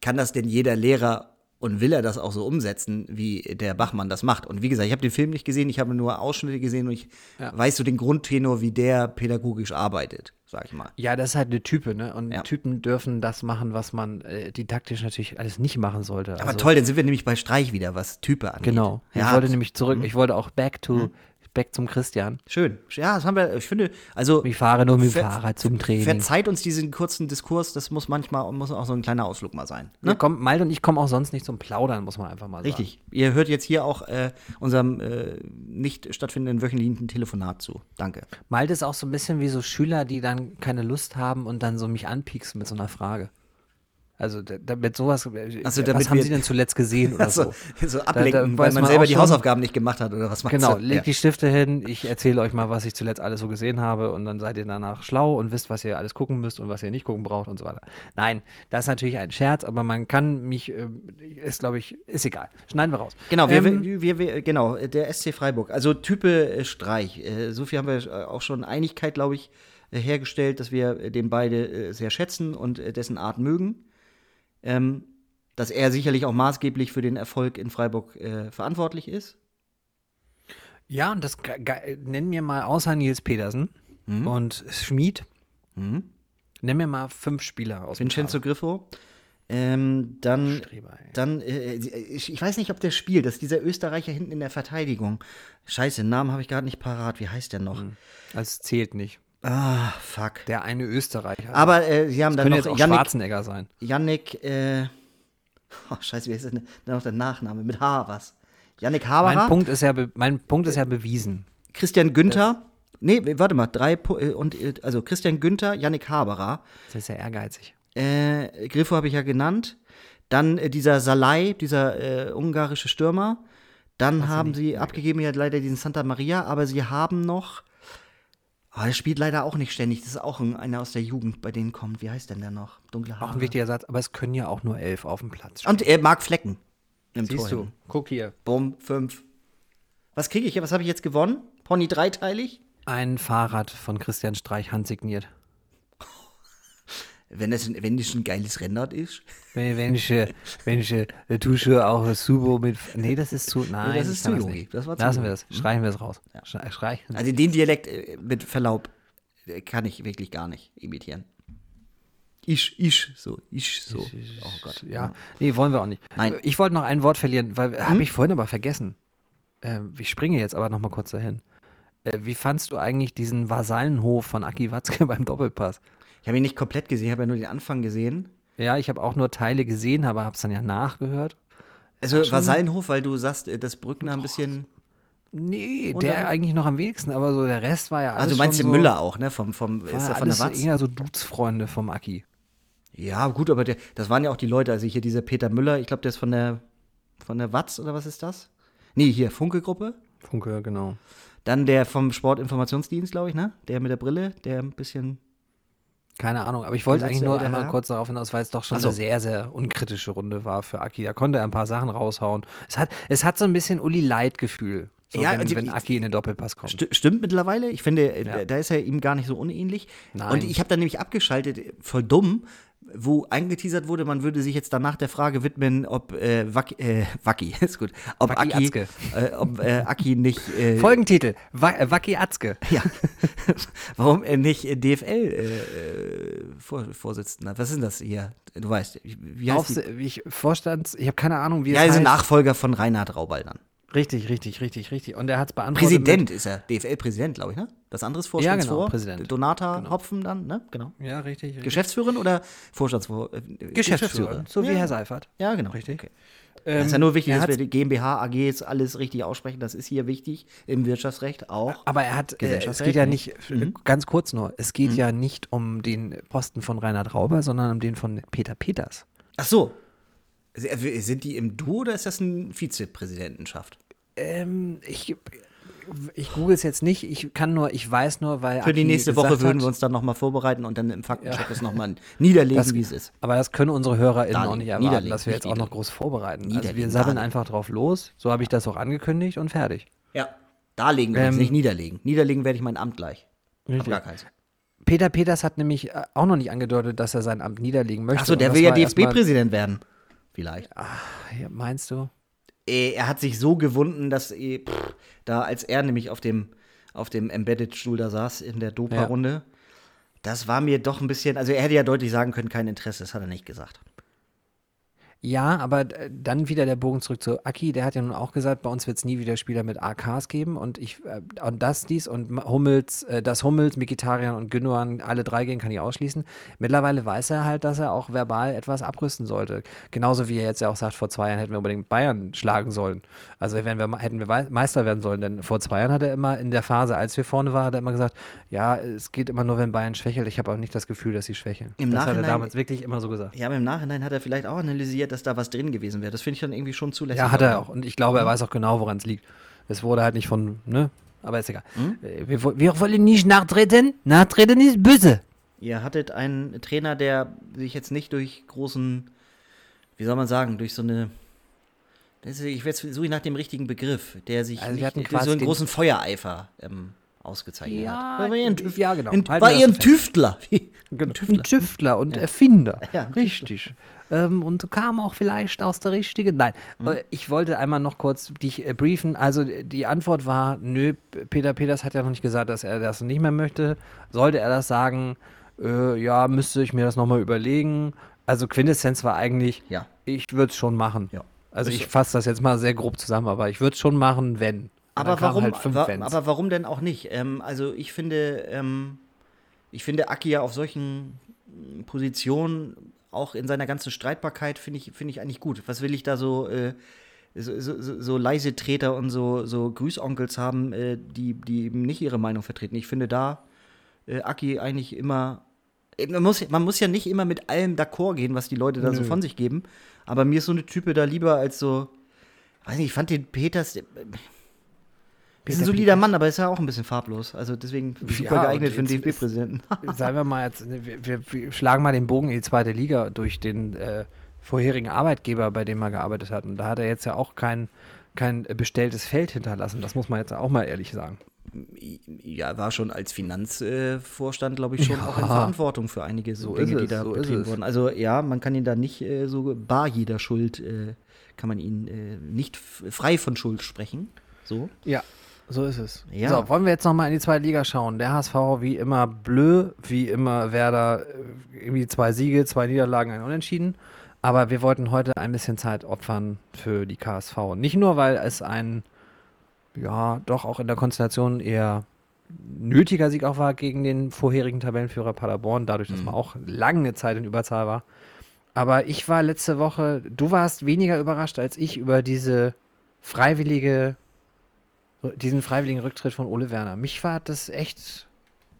kann das denn jeder Lehrer und will er das auch so umsetzen, wie der Bachmann das macht? Und wie gesagt, ich habe den Film nicht gesehen, ich habe nur Ausschnitte gesehen und ich Ja. weiß so den Grundtenor, wie der pädagogisch arbeitet, sag ich mal. Ja, das ist halt eine Type, ne? Und Ja. Typen dürfen das machen, was man äh, didaktisch natürlich alles nicht machen sollte. Aber Also- toll, dann sind wir nämlich bei Streich wieder, was Type angeht. Genau. Ich Ja, wollte nämlich zurück, ich wollte auch back to, back zum Christian. schön. Ja, das haben wir, ich finde, also Ich fahre nur mit dem Fahrrad zum Training. Verzeiht uns diesen kurzen Diskurs, das muss manchmal muss auch so ein kleiner Ausflug mal sein. Ne? kommen, Malte und ich kommen auch sonst nicht zum Plaudern, muss man einfach mal sagen. Richtig. Ihr hört jetzt hier auch äh, unserem äh, nicht stattfindenden wöchentlichen Telefonat zu. Danke. Malte ist auch so ein bisschen wie so Schüler, die dann keine Lust haben und dann so mich anpieksen mit so einer Frage. Also da- damit sowas, Also, was damit haben wir- Sie denn zuletzt gesehen oder Also, so? so ablenken, weil weiß man man selber die schon- Hausaufgaben nicht gemacht hat oder was meinst Genau, legt ja. die Stifte hin, ich erzähle euch mal, was ich zuletzt alles so gesehen habe und dann seid ihr danach schlau und wisst, was ihr alles gucken müsst und was ihr nicht gucken braucht und so weiter. Nein, das ist natürlich ein Scherz, aber man kann mich, äh, ist glaube ich, ist egal. Schneiden wir raus. Genau, wir, Ähm, wir, wir, genau, der SC Freiburg. Also Type äh, Streich. Äh, so viel haben wir auch schon Einigkeit, glaube ich, hergestellt, dass wir den beide sehr schätzen und dessen Art mögen. Ähm, dass er sicherlich auch maßgeblich für den Erfolg in Freiburg äh, verantwortlich ist. Ja, und das ge- ge- nenn mir mal außer Nils Petersen Mhm. und Schmid. Nenn mir mal fünf Spieler aus Vincenzo. Griffo. Ähm, dann, Streber, dann äh, ich, ich weiß nicht, ob der spielt. Das ist dieser Österreicher hinten in der Verteidigung. Scheiße, den Namen habe ich gerade nicht parat. Wie heißt der noch? Das zählt nicht. Ah, fuck. Der eine Österreicher. Aber äh, sie haben dann könnte noch jetzt auch Yannick, Schwarzenegger sein. Yannick, äh, oh, scheiße, wie heißt denn dann noch der Nachname? Mit H was? Yannick Mein Haberer, Punkt, ist ja mein Punkt ist ja bewiesen. Christian Günther, nee, warte mal, drei, äh, und, äh, also Christian Günther, Yannick Haberer, Das ist ja ehrgeizig. äh, Griffo habe ich ja genannt, dann äh, dieser Salai, dieser äh, ungarische Stürmer, dann haben sie abgegeben ja leider diesen Santa Maria, aber sie haben noch, oh, er spielt leider auch nicht ständig, das ist auch ein, einer aus der Jugend, bei denen kommt, wie heißt denn der noch? Dunkle Auch Haare. ein wichtiger Satz, aber es können ja auch nur elf auf dem Platz. Und äh, Marc Flecken im Tor. Siehst du, hinten. guck hier. Bumm, fünf. Was kriege ich? Was habe ich jetzt gewonnen? Pony dreiteilig? Ein Fahrrad von Christian Streich handsigniert. Wenn das, wenn das ein geiles Rennrad ist. Wenn, wenn ich, äh, wenn ich äh, Dusche auch das Subo mit. Nee, das ist zu. Nein, das ich ist zu das nicht. Das war zu Lassen wir das. Streichen wir es raus. Schrei- Streichen. Also den Dialekt, äh, mit Verlaub, kann ich wirklich gar nicht imitieren. Ich, ich, so, ich, so. Oh Gott. Ja, nee, wollen wir auch nicht. Nein. Ich wollte noch ein Wort verlieren, weil habe ich vorhin aber vergessen. Ähm, ich springe jetzt aber noch mal kurz dahin. Äh, wie fandst du eigentlich diesen Vasallenhof von Aki Watzke beim Doppelpass? Ich habe ihn nicht komplett gesehen, ich habe ja nur den Anfang gesehen. Ja, ich habe auch nur Teile gesehen, aber habe es dann ja nachgehört. Also Vasallenhof, weil du sagst, äh, dass Brückner ein bisschen. Nee, Und der dann- eigentlich noch am wenigsten, aber so der Rest war ja alles Also meinst du so, Müller auch, ne? Vom, vom, ist er von der alles Watz? eher so Dudes-Freunde vom Aki. Ja, gut, aber der, das waren ja auch die Leute, also hier dieser Peter Müller, ich glaube, der ist von der von der Watz oder was ist das? Nee, hier, Funke-Gruppe. Funke, genau. Dann der vom Sportinformationsdienst, glaube ich, ne? Der mit der Brille, der ein bisschen. Keine Ahnung, aber ich wollte eigentlich nur einmal kurz darauf hinaus, weil es doch schon Ach so. eine sehr, sehr unkritische Runde war für Aki. Da konnte er ein paar Sachen raushauen. Es hat, es hat so ein bisschen Uli-Light-Gefühl, so Ja, wenn, die- wenn Aki in den Doppelpass kommt. Sti stimmt mittlerweile. Ich finde, äh, Ja. da- ist er ihm gar nicht so unähnlich. Nein. Und ich habe dann nämlich abgeschaltet, voll dumm, wo eingeteasert wurde, man würde sich jetzt danach der Frage widmen, ob äh, Wack, äh, Wacki, ist gut, ob Wacki Aki, Atzke. äh, ob äh, Aki nicht, äh, Folgentitel: Wa äh, Waki Atzke. ja, warum er nicht äh, DFL äh, Vor Vorsitzender, was ist denn das hier? Du weißt, wie heißt Aufse die? ich Vorstands, ich habe keine Ahnung, wie Ja, es er ist heißt. Nachfolger von Reinhard Raubaldern. Richtig, richtig, richtig, richtig. Und er hat es beantwortet. Präsident ist er, DFL-Präsident, glaube ich, ne? Das andere ist Vorstandsvor. genau, Präsident. Donata Hopfen dann, ne? Genau. Ja, richtig. richtig. Geschäftsführerin oder Vorstandsvor? Äh, Geschäftsführer. So wie ja. Herr Seifert. Ja, genau. Richtig. Okay. Ähm, das ist ja nur wichtig, dass wir die GmbH, AG jetzt alles richtig aussprechen. Das ist hier wichtig im Wirtschaftsrecht auch. Aber er hat, äh, es geht ja nicht, ganz kurz nur, es geht ja nicht um den Posten von Reinhard Rauber, sondern um den von Peter Peters. Ach so. Sind die im Duo oder ist das eine Vizepräsidentenschaft? Ähm, ich, Ich google es jetzt nicht, ich kann nur, ich weiß nur, weil. Für die Aki nächste Woche würden wir uns dann nochmal vorbereiten und dann im Faktencheck es nochmal niederlegen, wie es ist. Aber das können unsere HörerInnen auch nicht erwarten, dass wir jetzt auch noch groß vorbereiten. Also wir darlegen. einfach drauf los. So habe ich das auch angekündigt und fertig. Ja. Darlegen wir Ähm, nicht niederlegen. Niederlegen werde ich mein Amt gleich. Gar keins. Peter Peters hat nämlich äh, auch noch nicht angedeutet, dass er sein Amt niederlegen möchte. Achso, der will ja DFB-Präsident werden. Vielleicht. Ja, Meinst du? Äh, Er hat sich so gewunden, dass äh, pff, da, als er nämlich auf dem, auf dem Embedded-Stuhl da saß in der Dopa-Runde, das war mir doch ein bisschen, also er hätte ja deutlich sagen können, kein Interesse, das hat er nicht gesagt. Ja, aber äh, dann wieder der Bogen zurück zu Aki. Der hat ja nun auch gesagt, bei uns wird es nie wieder Spieler mit AKs geben. Und ich, äh, und das, dies und Hummels, äh, dass Hummels, Mikitarian und Gündogan alle drei gehen, kann ich ausschließen. Mittlerweile weiß er halt, dass er auch verbal etwas abrüsten sollte. Genauso wie er jetzt ja auch sagt, vor zwei Jahren hätten wir unbedingt Bayern schlagen sollen. Also wenn wir, hätten wir Meister werden sollen. Denn vor zwei Jahren hat er immer in der Phase, als wir vorne waren, hat er immer gesagt, ja, es geht immer nur, wenn Bayern schwächelt. Ich habe auch nicht das Gefühl, dass sie schwächeln. Im das hat er Nachhinein- damals wirklich immer so gesagt. Ja, aber im Nachhinein hat er vielleicht auch analysiert, dass da was drin gewesen wäre. Das finde ich dann irgendwie schon zulässig. Ja, hat er auch. Und ich glaube, er weiß auch genau, woran es liegt. Es wurde halt nicht von, ne? Aber ist egal. Äh, Wir, wir wollen nicht nachtreten. Nachtreten ist böse. Ihr hattet einen Trainer, der sich jetzt nicht durch großen, wie soll man sagen, durch so eine, ich jetzt suche ich nach dem richtigen Begriff, der sich Also nicht quasi so einen großen Feuereifer ähm, ausgezeichnet Ja, hat. War ein ja, genau. Ein, war das ein so fest. Tüftler. Ein Tüftler, und Erfinder. Ja, Richtig. Ähm, und kam auch vielleicht aus der richtigen. Nein, äh, ich wollte einmal noch kurz dich äh, briefen. Also die Antwort war: Nö, Peter Peters hat ja noch nicht gesagt, dass er das nicht mehr möchte. Sollte er das sagen, äh, ja, müsste ich mir das nochmal überlegen. Also Quintessenz war eigentlich, Ja. ich würde es schon machen. Ja. Also ich fasse das jetzt mal sehr grob zusammen, aber ich würde es schon machen, wenn. Aber warum, Halt wa Wenns. aber warum denn auch nicht? Ähm, also ich finde, ähm, ich finde Aki ja auf solchen Positionen, auch in seiner ganzen Streitbarkeit, finde ich, finde ich eigentlich gut. Was will ich da so, äh, so, so, so, so leise Treter und so, so Grüßonkels haben, äh, die, die eben nicht ihre Meinung vertreten? Ich finde da äh, Aki eigentlich immer. äh, Man muss, man muss ja nicht immer mit allem d'accord gehen, was die Leute da so Nö. von sich geben. Aber mir ist so eine Type da lieber als so. Weiß nicht, ich fand den Peters. Äh, ist ein Peter solider Mann, aber ist ja auch ein bisschen farblos. Also deswegen super Ja, geeignet für ist- DFB-Präsidenten. Sagen wir mal jetzt, wir, wir, wir schlagen mal den Bogen in die zweite Liga durch den äh, vorherigen Arbeitgeber, bei dem er gearbeitet hat. Und da hat er jetzt ja auch kein, kein bestelltes Feld hinterlassen. Das muss man jetzt auch mal ehrlich sagen. ja, war schon als Finanzvorstand, glaube ich, schon auch in Verantwortung für einige so Dinge, ist die es, da so betrieben es. wurden. Also ja, man kann ihn da nicht äh, so bar jeder Schuld, äh, kann man ihn äh, nicht frei von Schuld sprechen. So. Ja, so ist es. Ja. So, wollen wir jetzt nochmal in die zweite Liga schauen. Der HSV wie immer blö, wie immer Werder äh, irgendwie zwei Siege, zwei Niederlagen, ein Unentschieden. Aber wir wollten heute ein bisschen Zeit opfern für die KSV. Nicht nur, weil es ein, ja, doch auch in der Konstellation eher nötiger Sieg auch war gegen den vorherigen Tabellenführer Paderborn, dadurch, dass man auch lange Zeit in Überzahl war. Aber ich war letzte Woche, du warst weniger überrascht als ich über diese freiwillige diesen freiwilligen Rücktritt von Ole Werner. Mich war das echt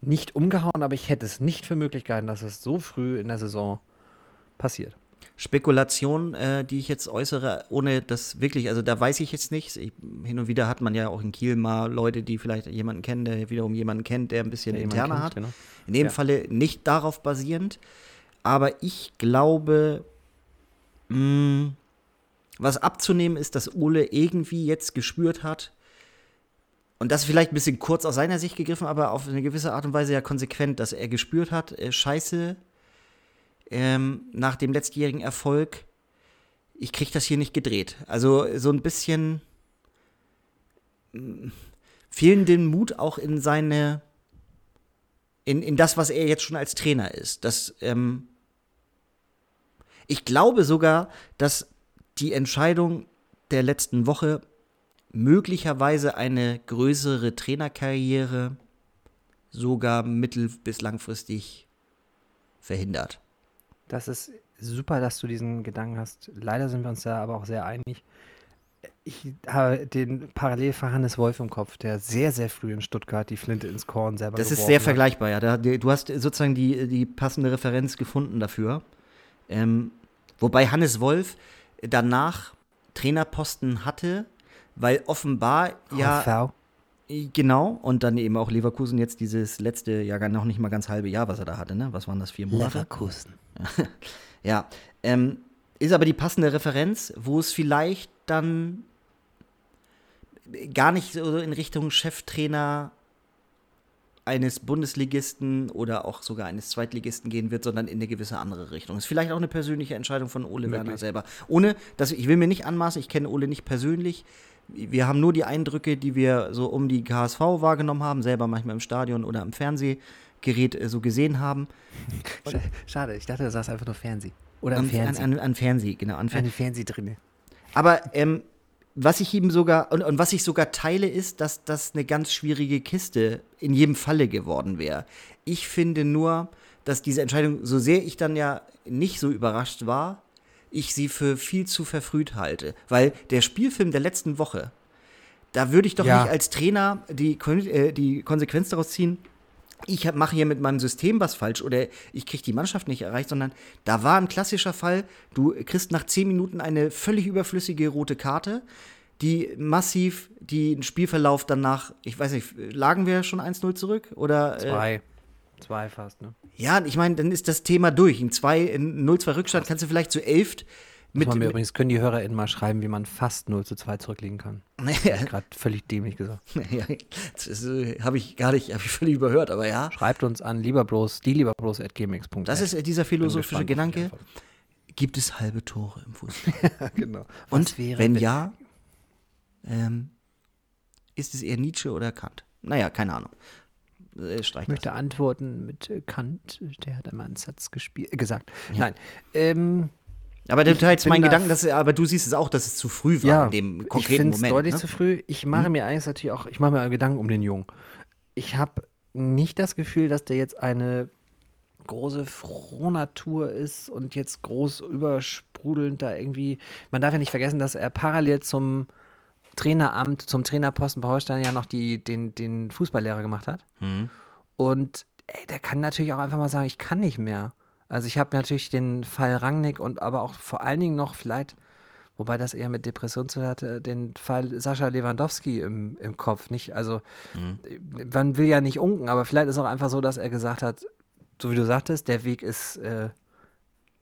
nicht umgehauen, aber ich hätte es nicht für Möglichkeiten, dass es so früh in der Saison passiert. Spekulation, äh, die ich jetzt äußere, ohne das wirklich, also da weiß ich jetzt nichts. Ich, hin und wieder hat man ja auch in Kiel mal Leute, die vielleicht jemanden kennen, der wiederum jemanden kennt, der ein bisschen Der interner kennt, hat. genau. In dem Ja. Falle nicht darauf basierend, aber ich glaube, mh, was abzunehmen ist, dass Ole irgendwie jetzt gespürt hat, und das ist vielleicht ein bisschen kurz aus seiner Sicht gegriffen, aber auf eine gewisse Art und Weise ja konsequent, dass er gespürt hat, äh, scheiße, ähm, nach dem letztjährigen Erfolg, ich krieg das hier nicht gedreht. Also so ein bisschen mh, fehlenden Mut auch in seine, in, in das, was er jetzt schon als Trainer ist. Das, ähm, ich glaube sogar, dass die Entscheidung der letzten Woche möglicherweise eine größere Trainerkarriere sogar mittel- bis langfristig verhindert. Das ist super, dass du diesen Gedanken hast. Leider sind wir uns da aber auch sehr einig. Ich habe den Parallelfall Hannes Wolf im Kopf, der sehr, sehr früh in Stuttgart die Flinte ins Korn selber Das ist sehr hat. vergleichbar, ja. Du hast sozusagen die, die passende Referenz gefunden dafür. Ähm, wobei Hannes Wolf danach Trainerposten hatte, weil offenbar ja HV. Genau, und dann eben auch Leverkusen jetzt dieses letzte, ja noch nicht mal ganz halbe Jahr, was er da hatte, ne? Was waren das, vier Monate? Leverkusen. ja, ähm, ist aber die passende Referenz, wo es vielleicht dann gar nicht so in Richtung Cheftrainer eines Bundesligisten oder auch sogar eines Zweitligisten gehen wird, sondern in eine gewisse andere Richtung. Ist vielleicht auch eine persönliche Entscheidung von Ole Möglich. Werner selber. Ohne, dass ich will mir nicht anmaßen, ich kenne Ole nicht persönlich. Wir haben nur die Eindrücke, die wir so um die KSV wahrgenommen haben, selber manchmal im Stadion oder im Fernsehgerät äh, so gesehen haben. Schade, ich dachte, du sagst einfach nur Fernseh. Oder am Fernsehen. An, an, an Fernseh, genau. An Fer Fernseh drinne. Aber ähm, was ich ihm sogar, und, und was ich sogar teile, ist, dass das eine ganz schwierige Kiste in jedem Falle geworden wäre. Ich finde nur, dass diese Entscheidung, so sehr ich dann ja nicht so überrascht war, ich sie für viel zu verfrüht halte. Weil der Spielfilm der letzten Woche, da würde ich doch ja. nicht als Trainer die, äh, die Konsequenz daraus ziehen, ich mache hier mit meinem System was falsch oder ich kriege die Mannschaft nicht erreicht, sondern da war ein klassischer Fall, du kriegst nach zehn Minuten eine völlig überflüssige rote Karte, die massiv den Spielverlauf danach, ich weiß nicht, lagen wir schon 1-0 zurück? Oder, äh, Zwei. Äh, Zwei fast, ne? Ja, ich meine, dann ist das Thema durch. In 0-2 Rückstand kannst du vielleicht zu elft mit, mir übrigens können die HörerInnen mal schreiben, wie man fast 0 zu 2 zurückliegen kann. Naja. Gerade völlig dämlich gesagt. Naja, das äh, habe ich gar nicht, habe ich völlig überhört, aber ja. Schreibt uns an lieber bloß, die lieber bloß at gmx.de. Das ist äh, dieser philosophische Gedanke. Gibt es halbe Tore im Fußball? genau. Und wenn ja, ähm, ist es eher Nietzsche oder Kant? Naja, keine Ahnung. Äh, ich möchte antworten mit Kant, der hat einmal einen Satz gespielt, gesagt. Ja. Nein. Ähm, aber du teilst meinen Gedanken, dass, aber du siehst es auch, dass es zu früh war ja, in dem konkreten ich Moment. deutlich ne? zu früh. Ich mache hm? mir eigentlich natürlich auch, ich mache mir Gedanken um den Jungen. Ich habe nicht das Gefühl, dass der jetzt eine große Frohnatur ist und jetzt groß übersprudelnd da irgendwie. Man darf ja nicht vergessen, dass er parallel zum Traineramt, zum Trainerposten bei Holstein ja noch die, den, den Fußballlehrer gemacht hat. Mhm. Und ey, der kann natürlich auch einfach mal sagen, ich kann nicht mehr. Also ich habe natürlich den Fall Rangnick und aber auch vor allen Dingen noch vielleicht, wobei das eher mit Depression zu hatte, den Fall Sascha Lewandowski im, im Kopf. Nicht, also mhm. man will ja nicht unken, aber vielleicht ist auch einfach so, dass er gesagt hat, so wie du sagtest, der Weg ist, äh,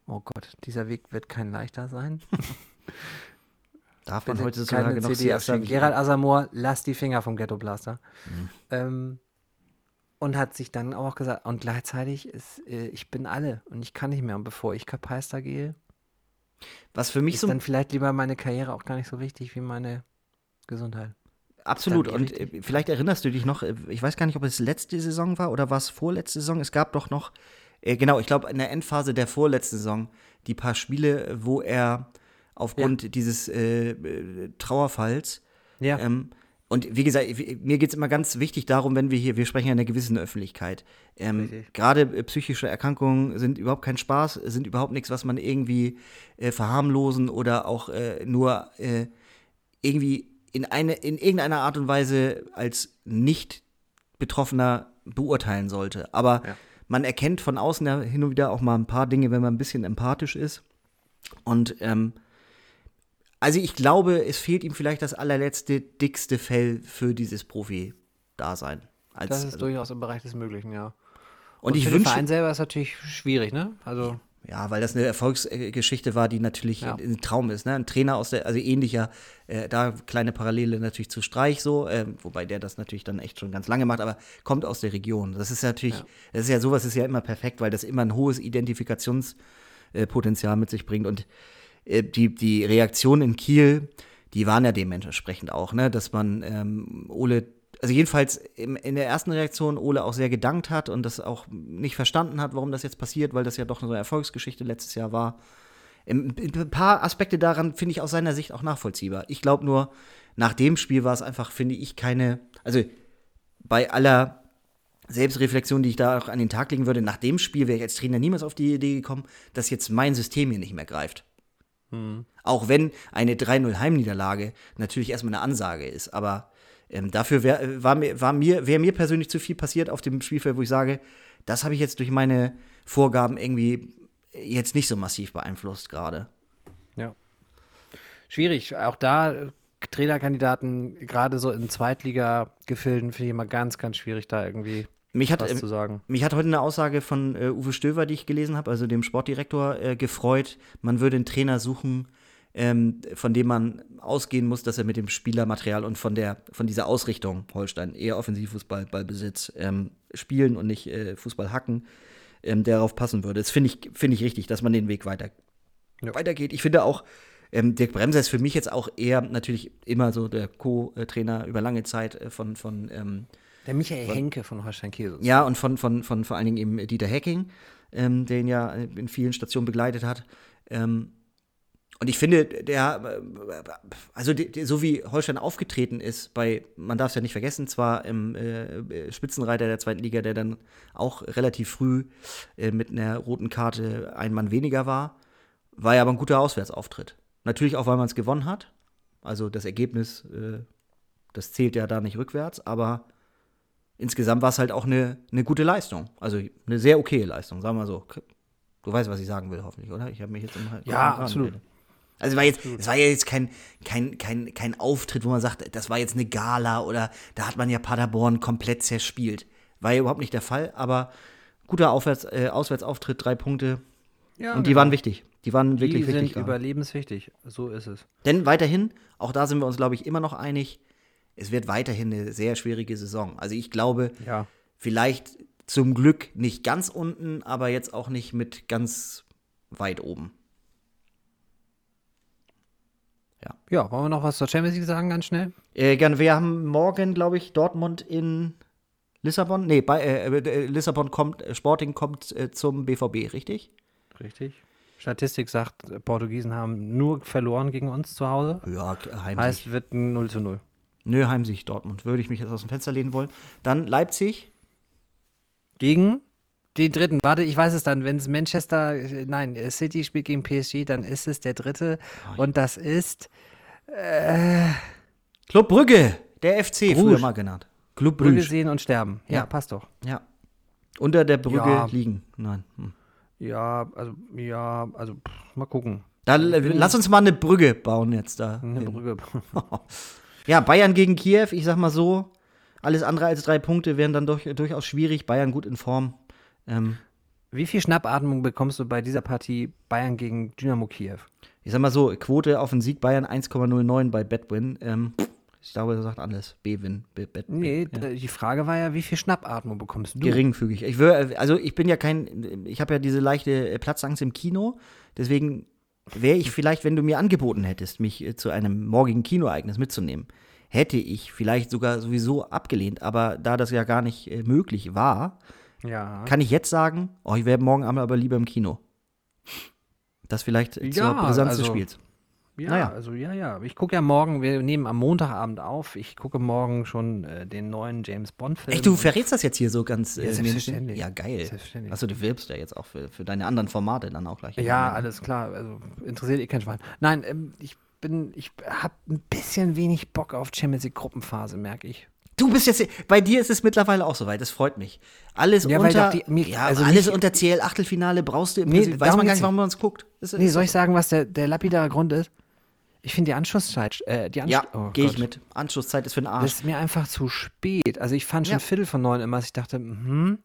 oh Gott, dieser Weg wird kein leichter sein. Darf man heute sozusagen noch CD Gerald Asamoah, lass die Finger vom Ghetto Blaster. Mhm. Ähm, und hat sich dann auch gesagt, und gleichzeitig ist, äh, ich bin alle und ich kann nicht mehr. Und bevor ich Kapeister gehe, was für mich ist so dann vielleicht lieber meine Karriere auch gar nicht so wichtig wie meine Gesundheit. Absolut. Und äh, vielleicht erinnerst du dich noch, äh, ich weiß gar nicht, ob es letzte Saison war oder war es vorletzte Saison. Es gab doch noch, äh, genau, ich glaube, in der Endphase der vorletzten Saison die paar Spiele, wo er aufgrund ja. dieses äh, äh Trauerfalls ja. ähm, und wie gesagt, mir geht es immer ganz wichtig darum, wenn wir hier, wir sprechen ja in einer gewissen Öffentlichkeit. Ähm, Gerade äh, psychische Erkrankungen sind überhaupt kein Spaß, sind überhaupt nichts, was man irgendwie äh, verharmlosen oder auch äh, nur äh, irgendwie in, eine, in irgendeiner Art und Weise als nicht Betroffener beurteilen sollte. Aber ja. man erkennt von außen ja hin und wieder auch mal ein paar Dinge, wenn man ein bisschen empathisch ist. Und ähm, also ich glaube, es fehlt ihm vielleicht das allerletzte, dickste Fell für dieses Profi-Dasein. Das ist also, durchaus im Bereich des Möglichen, ja. Und, und ich für wünsche, den Verein selber ist natürlich schwierig, ne? Also ja, weil das eine Erfolgsgeschichte war, die natürlich ja. ein Traum ist. Ne? Ein Trainer aus der, also ähnlicher, äh, da kleine Parallele natürlich zu Streich so, äh, wobei der das natürlich dann echt schon ganz lange macht, aber kommt aus der Region. Das ist natürlich, ja. das ist ja sowas ist ja immer perfekt, weil das immer ein hohes Identifikationspotenzial mit sich bringt. Und die, die Reaktionen in Kiel, die waren ja dementsprechend auch, ne, dass man ähm, Ole, also jedenfalls im, in der ersten Reaktion Ole auch sehr gedankt hat und das auch nicht verstanden hat, warum das jetzt passiert, weil das ja doch eine Erfolgsgeschichte letztes Jahr war. Ein paar Aspekte daran finde ich aus seiner Sicht auch nachvollziehbar. Ich glaube nur, nach dem Spiel war es einfach, finde ich, keine, also bei aller Selbstreflexion, die ich da auch an den Tag legen würde, nach dem Spiel wäre ich als Trainer niemals auf die Idee gekommen, dass jetzt mein System hier nicht mehr greift. Mhm. Auch wenn eine 3-0 Heimniederlage natürlich erstmal eine Ansage ist. Aber ähm, dafür wär, war mir, war mir, wäre mir persönlich zu viel passiert auf dem Spielfeld, wo ich sage, das habe ich jetzt durch meine Vorgaben irgendwie jetzt nicht so massiv beeinflusst gerade. Ja. Schwierig. Auch da Trainerkandidaten, gerade so in Zweitliga-Gefilden, finde ich immer ganz, ganz schwierig, da irgendwie Mich hat, was äh, zu sagen. mich hat heute eine Aussage von äh, Uwe Stöver, die ich gelesen habe, also dem Sportdirektor, äh, gefreut. Man würde einen Trainer suchen, ähm, von dem man ausgehen muss, dass er mit dem Spielermaterial und von der von dieser Ausrichtung Holstein eher Offensivfußball, Ballbesitz ähm, spielen und nicht äh, Fußball hacken, ähm, darauf passen würde. Das finde ich finde ich richtig, dass man den Weg weiter Ja. weitergeht. Ich finde auch ähm, Dirk Bremser ist für mich jetzt auch eher natürlich immer so der Co-Trainer über lange Zeit äh, von von ähm, Der Michael Henke von Holstein Kiel. ja, und von, von, von vor allen Dingen eben Dieter Hecking, ähm, den ja in vielen Stationen begleitet hat. Ähm, und ich finde, der, äh, also die, so wie Holstein aufgetreten ist, bei, man darf es ja nicht vergessen, zwar im äh, Spitzenreiter der zweiten Liga, der dann auch relativ früh äh, mit einer roten Karte ein Mann weniger war, war ja aber ein guter Auswärtsauftritt. Natürlich auch, weil man es gewonnen hat. Also das Ergebnis, äh, das zählt ja da nicht rückwärts, aber insgesamt war es halt auch eine, eine gute Leistung. Also eine sehr okaye Leistung, sagen wir mal so. Du weißt, was ich sagen will, hoffentlich, oder? Ich habe mich jetzt im Ja, absolut. geredet. Also es war jetzt, es war ja jetzt kein, kein, kein, kein Auftritt, wo man sagt, das war jetzt eine Gala oder da hat man ja Paderborn komplett zerspielt. War ja überhaupt nicht der Fall, aber guter Aufwärts, äh, Auswärtsauftritt, drei Punkte. Ja, und die genau. waren wichtig. Die waren Die wirklich sind wichtig. gerade. überlebenswichtig. So ist es. Denn weiterhin, auch da sind wir uns, glaube ich, immer noch einig, es wird weiterhin eine sehr schwierige Saison. Also ich glaube, Ja. vielleicht zum Glück nicht ganz unten, aber jetzt auch nicht mit ganz weit oben. Ja, wollen wir noch was zur Champions League sagen, ganz schnell? Äh, gerne, wir haben morgen, glaube ich, Dortmund in Lissabon. Nee, bei, äh, äh, Lissabon kommt, äh, Sporting kommt äh, zum BVB, richtig? Richtig. Statistik sagt, äh, Portugiesen haben nur verloren gegen uns zu Hause. Ja, Heimsieg. Heißt, wird ein 0 zu 0. Nö, Heimsieg Dortmund. Würde ich mich jetzt aus dem Fenster lehnen wollen. Dann Leipzig. Gegen den dritten. Warte, ich weiß es dann. Wenn es Manchester, äh, nein, äh, City spielt gegen PSG, dann ist es der dritte. Und das ist Club Brügge, der FC, Bruges. früher mal genannt. Club Brügge Brügge. sehen und sterben. Ja, Ja. passt doch. Ja. Unter der Brücke Ja. liegen. Nein. Hm. Ja, also, ja, also, pff, mal gucken. Da, lass uns mal eine Brücke bauen jetzt da. Eine hin. Ja, Bayern gegen Kiew, ich sag mal so, alles andere als drei Punkte wären dann durch, durchaus schwierig. Bayern gut in Form. Ähm, Wie viel Schnappatmung bekommst du bei dieser Partie Bayern gegen Dynamo Kiew? ich sag mal so, Quote auf den Sieg Bayern 1,09 bei Betwin. Ähm, ich glaube, das sagt alles. B-Win. Nee, ja. d- die Frage war ja, wie viel Schnappatmung bekommst du? Geringfügig. Ich wür, also ich bin ja kein, ich habe ja diese leichte äh, Platzangst im Kino. Deswegen wäre ich vielleicht, wenn du mir angeboten hättest, mich äh, zu einem morgigen Kinoereignis mitzunehmen, hätte ich vielleicht sogar sowieso abgelehnt. Aber da das ja gar nicht äh, möglich war, Ja. kann ich jetzt sagen, oh, ich wäre morgen Abend aber lieber im Kino. Das vielleicht äh, zur Ja, Brisanz des also- Spiels. Ja, Naja. also ja, ja. Ich gucke ja morgen, wir nehmen am Montagabend auf. Ich gucke morgen schon äh, den neuen James Bond-Film. Echt, du verrätst das jetzt hier so ganz Ja, äh, selbstverständlich. Ja, geil. Selbstverständlich. Achso, du wirbst ja jetzt auch für, für deine anderen Formate dann auch gleich. Ja, alles klar. Also interessiert eh kein Schwein. Nein, ähm, ich bin, ich habe ein bisschen wenig Bock auf Champions League Gruppenphase, merke ich. Du bist jetzt, bei dir ist es mittlerweile auch soweit, das freut mich. Alles Ja, unter, die- mir- ja, also alles mich- unter CL Achtelfinale brauchst du im Nee, Prinzip, weiß man gar nicht, warum man uns guckt. Ist- Nee, soll ich sagen, was der, der lapidare Grund ist? Ich finde die Anschlusszeit, äh, die Ansch Ja, oh gehe ich mit. Anschlusszeit ist für den Das Arsch. ist mir einfach zu spät. Also ich fand schon Ja. Viertel von neun immer, dass ich dachte, hm,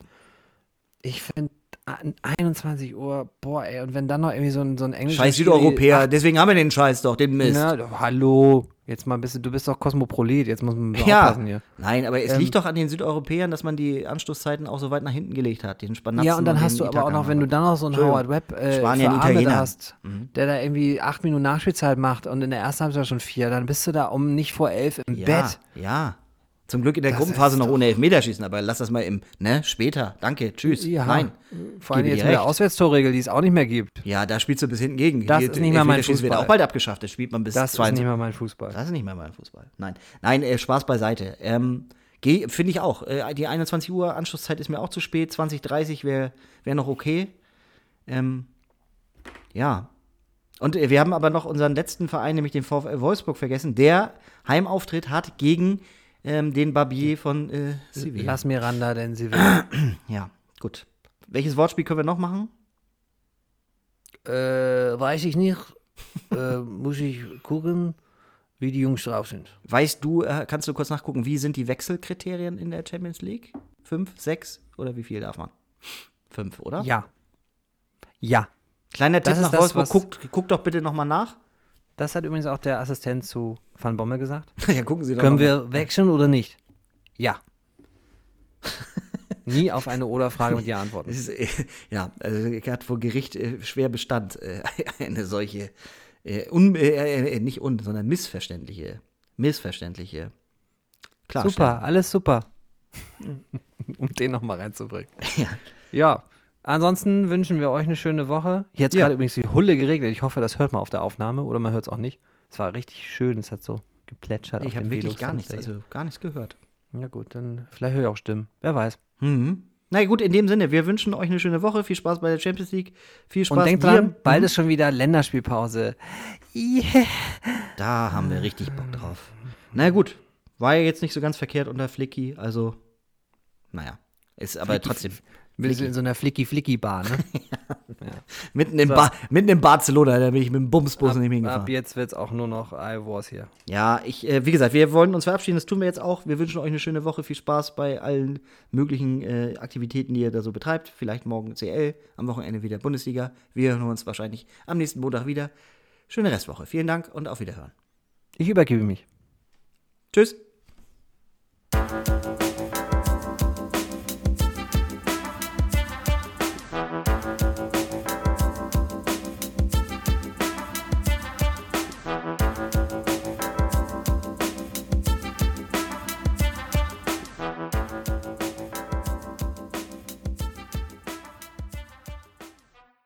ich finde 21 Uhr, boah, ey, und wenn dann noch irgendwie so ein, so ein englischer Scheiß Südeuropäer, deswegen haben wir den Scheiß doch, den Mist. Na, doch, hallo, jetzt mal ein bisschen, du bist doch Kosmopolit, jetzt muss man ja, aufpassen hier. nein, aber es Ähm, liegt doch an den Südeuropäern, dass man die Anschlusszeiten auch so weit nach hinten gelegt hat, den Spanatzen Ja, und dann hast den du aber auch noch, wenn du und dann noch so einen. Howard Webb äh, Italiener. hast, der da irgendwie acht Minuten Nachspielzeit macht und in der ersten Halbzeit schon vier, dann bist du da um nicht vor elf im ja, Bett. Ja, Zum Glück in der Das Gruppenphase ist noch ohne Elfmeterschießen, aber lass das mal im, ne, später. Danke, tschüss. Ja, Nein. vor allem jetzt mit der. Auswärtstorregel, die es auch nicht mehr gibt. Ja, da spielst du bis hinten gegen. Das Die- ist nicht mehr mein Elfmeterschießen wird Fußball. auch bald abgeschafft. Das spielt man bis Das ist 22. nicht mehr mein Fußball. Das ist nicht mehr mein Fußball. Nein, nein, äh, Spaß beiseite. Ähm, Finde ich auch. Äh, die 21 Uhr Anschlusszeit ist mir auch zu spät. 20:30 wäre wär noch okay. Ähm, ja. Und äh, wir haben aber noch unseren letzten Verein, nämlich den VfL Wolfsburg, vergessen. Der Heimauftritt hat gegen ähm, den Barbier von äh, Sevilla. Lass Miranda, denn sie will. Ja, gut. Welches Wortspiel können wir noch machen? äh, weiß ich nicht. äh, muss ich gucken. Wie die Jungs drauf sind. Weißt du, äh, kannst du kurz nachgucken, wie sind die Wechselkriterien in der Champions League? Fünf, sechs oder wie viel darf man? Fünf, oder? Ja. Ja. Kleiner Tipp nach Wolfsburg, guckt, guckt doch bitte nochmal nach. Das hat übrigens auch der Assistent zu Van Bommel gesagt. ja, gucken Sie doch Können wir wechseln oder nicht? Ja. Nie auf eine Oder-Frage mit Ja antworten. Ist, äh, ja, also er hat vor Gericht äh, schwer Bestand, äh, eine solche, äh, un, nicht un, sondern missverständliche, missverständliche Klarstellung. Super, alles super. um den nochmal reinzubringen. Ja. Ja. Ansonsten wünschen wir euch eine schöne Woche. Jetzt Ja. gerade übrigens die Hulle geregnet. Ich hoffe, das hört man auf der Aufnahme oder man hört es auch nicht. Es war richtig schön. Es hat so geplätschert. Ich habe wirklich gar nichts, also gar nichts gehört. hier. Ja gut, dann vielleicht höre ich auch Stimmen. Wer weiß. Mhm. Na gut, in dem Sinne, wir wünschen euch eine schöne Woche, viel Spaß bei der Champions League, viel Spaß. Und denkt dran, bald Mhm. ist schon wieder Länderspielpause. Yeah. Da haben wir richtig Bock drauf. Na gut, war ja jetzt nicht so ganz verkehrt unter Flicky, also, naja, ist aber Flicky- trotzdem Wir sind in so einer Flicky-Flicky-Bar, ne? mitten, in So. ba mitten in Barcelona, da bin ich mit dem Bumsbus ab, nicht ab hingefahren. jetzt wird es auch nur noch I was hier. Ja, ich, äh, wie gesagt, wir wollen uns verabschieden, das tun wir jetzt auch. Wir wünschen euch eine schöne Woche, viel Spaß bei allen möglichen äh, Aktivitäten, die ihr da so betreibt. Vielleicht morgen CL, am Wochenende wieder Bundesliga. Wir hören uns wahrscheinlich am nächsten Montag wieder. Schöne Restwoche. Vielen Dank und auf Wiederhören. Ich übergebe mich. Tschüss.